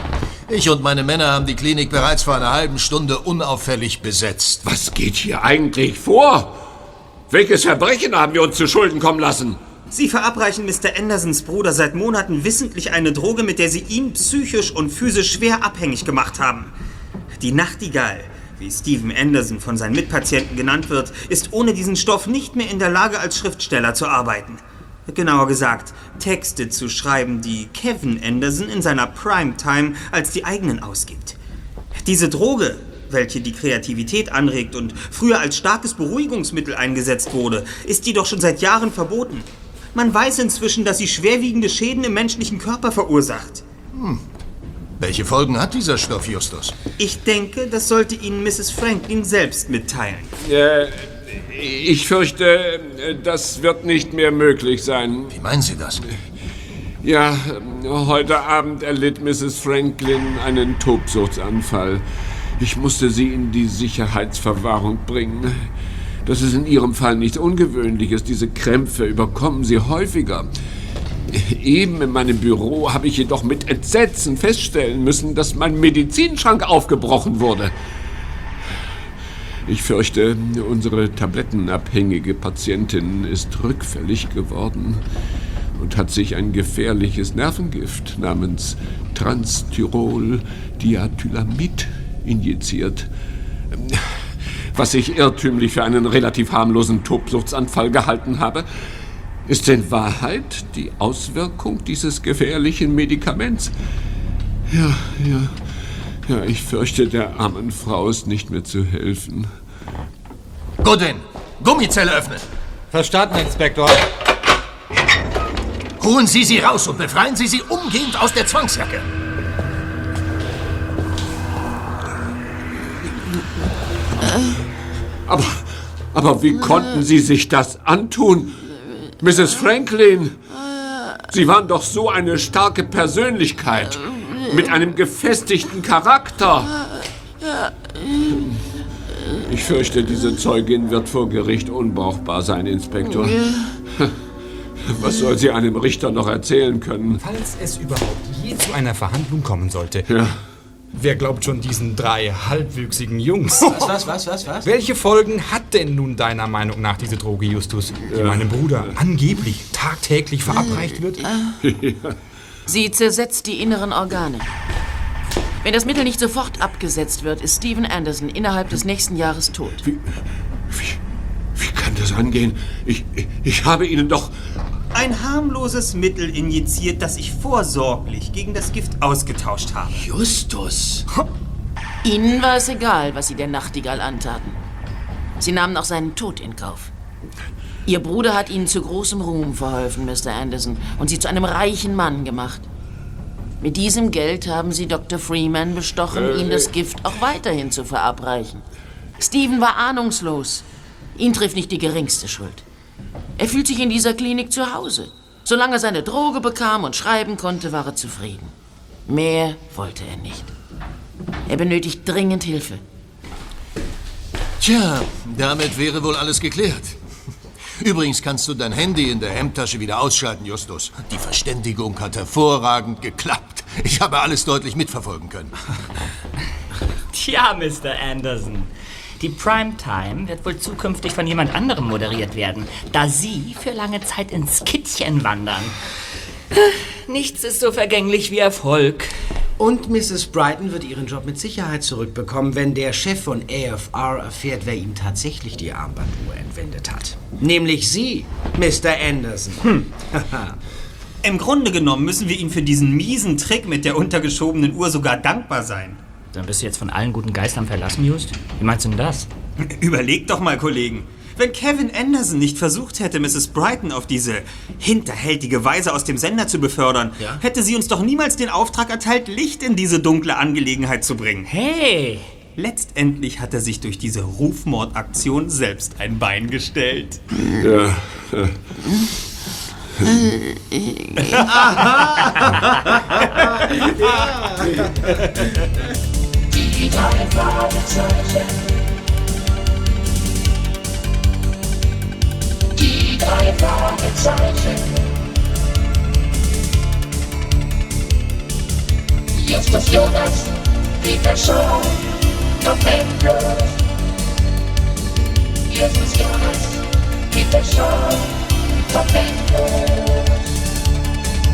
Ich und meine Männer haben die Klinik bereits vor einer halben Stunde unauffällig besetzt. Was geht hier eigentlich vor? Welches Verbrechen haben wir uns zu Schulden kommen lassen? Sie verabreichen Mr. Andersons Bruder seit Monaten wissentlich eine Droge, mit der Sie ihn psychisch und physisch schwer abhängig gemacht haben. Die Nachtigall, wie Stephen Anderson von seinen Mitpatienten genannt wird, ist ohne diesen Stoff nicht mehr in der Lage, als Schriftsteller zu arbeiten. Genauer gesagt, Texte zu schreiben, die Kevin Anderson in seiner Primetime als die eigenen ausgibt. Diese Droge, welche die Kreativität anregt und früher als starkes Beruhigungsmittel eingesetzt wurde, ist jedoch schon seit Jahren verboten. Man weiß inzwischen, dass sie schwerwiegende Schäden im menschlichen Körper verursacht. Hm. Welche Folgen hat dieser Stoff, Justus? Ich denke, das sollte Ihnen Mrs. Franklin selbst mitteilen. Äh, ich fürchte, das wird nicht mehr möglich sein. Wie meinen Sie das? Ja, heute Abend erlitt Mrs. Franklin einen Tobsuchtsanfall. Ich musste sie in die Sicherheitsverwahrung bringen. Das ist in ihrem Fall nichts Ungewöhnliches. Diese Krämpfe überkommen sie häufiger. Eben in meinem Büro habe ich jedoch mit Entsetzen feststellen müssen, dass mein Medizinschrank aufgebrochen wurde. Ich fürchte, unsere tablettenabhängige Patientin ist rückfällig geworden und hat sich ein gefährliches Nervengift namens Transtyrol-Diathylamid injiziert, was ich irrtümlich für einen relativ harmlosen Tobsuchtsanfall gehalten habe. Ist in Wahrheit die Auswirkung dieses gefährlichen Medikaments. Ja, ja. Ja, ich fürchte, der armen Frau ist nicht mehr zu helfen. Godin, Gummizelle öffnen. Verstanden, Inspektor. Holen Sie sie raus und befreien Sie sie umgehend aus der Zwangsjacke. Aber, aber wie konnten Sie sich das antun? Mrs. Franklin, Sie waren doch so eine starke Persönlichkeit. Mit einem gefestigten Charakter. Ich fürchte, diese Zeugin wird vor Gericht unbrauchbar sein, Inspektor. Was soll sie einem Richter noch erzählen können? Falls es überhaupt je zu einer Verhandlung kommen sollte. Ja. Wer glaubt schon diesen drei halbwüchsigen Jungs? Was, was, was, was, was? Welche Folgen hat denn nun deiner Meinung nach diese Droge, Justus, die meinem Bruder angeblich tagtäglich verabreicht wird? Sie zersetzt die inneren Organe. Wenn das Mittel nicht sofort abgesetzt wird, ist Steven Anderson innerhalb des nächsten Jahres tot. Wie kann das angehen? Ich, ich, ich habe Ihnen doch... Ein harmloses Mittel injiziert, das ich vorsorglich gegen das Gift ausgetauscht habe. Justus! Ihnen war es egal, was Sie der Nachtigall antaten. Sie nahmen auch seinen Tod in Kauf. Ihr Bruder hat Ihnen zu großem Ruhm verholfen, Mr. Anderson, und Sie zu einem reichen Mann gemacht. Mit diesem Geld haben Sie Dr. Freeman bestochen, Äh, ihm das Gift auch weiterhin zu verabreichen. Stephen war ahnungslos. Ihn trifft nicht die geringste Schuld. Er fühlt sich in dieser Klinik zu Hause. Solange er seine Droge bekam und schreiben konnte, war er zufrieden. Mehr wollte er nicht. Er benötigt dringend Hilfe. Tja, damit wäre wohl alles geklärt. Übrigens kannst du dein Handy in der Hemdtasche wieder ausschalten, Justus. Die Verständigung hat hervorragend geklappt. Ich habe alles deutlich mitverfolgen können. Tja, Mr. Anderson. Die Primetime wird wohl zukünftig von jemand anderem moderiert werden, da Sie für lange Zeit ins Kittchen wandern. Nichts ist so vergänglich wie Erfolg. Und Mrs. Brighton wird ihren Job mit Sicherheit zurückbekommen, wenn der Chef von AFR erfährt, wer ihm tatsächlich die Armbanduhr entwendet hat. Nämlich Sie, Mr. Anderson. Hm. Im Grunde genommen müssen wir ihm für diesen miesen Trick mit der untergeschobenen Uhr sogar dankbar sein. Dann bist du jetzt von allen guten Geistern verlassen, Just? Wie meinst du denn das? Überleg doch mal, Kollegen. Wenn Kevin Anderson nicht versucht hätte, Mrs. Brighton auf diese hinterhältige Weise aus dem Sender zu befördern, Ja? hätte sie uns doch niemals den Auftrag erteilt, Licht in diese dunkle Angelegenheit zu bringen. Hey! Letztendlich hat er sich durch diese Rufmordaktion selbst ein Bein gestellt. Ja. äh, Justus Jonas, Peter Shaw, Tom Endlos. Justus Jonas, Peter Shaw, Tom Endlos.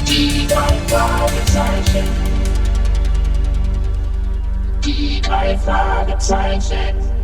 Die drei Fragezeichen. Die drei Fragezeichen.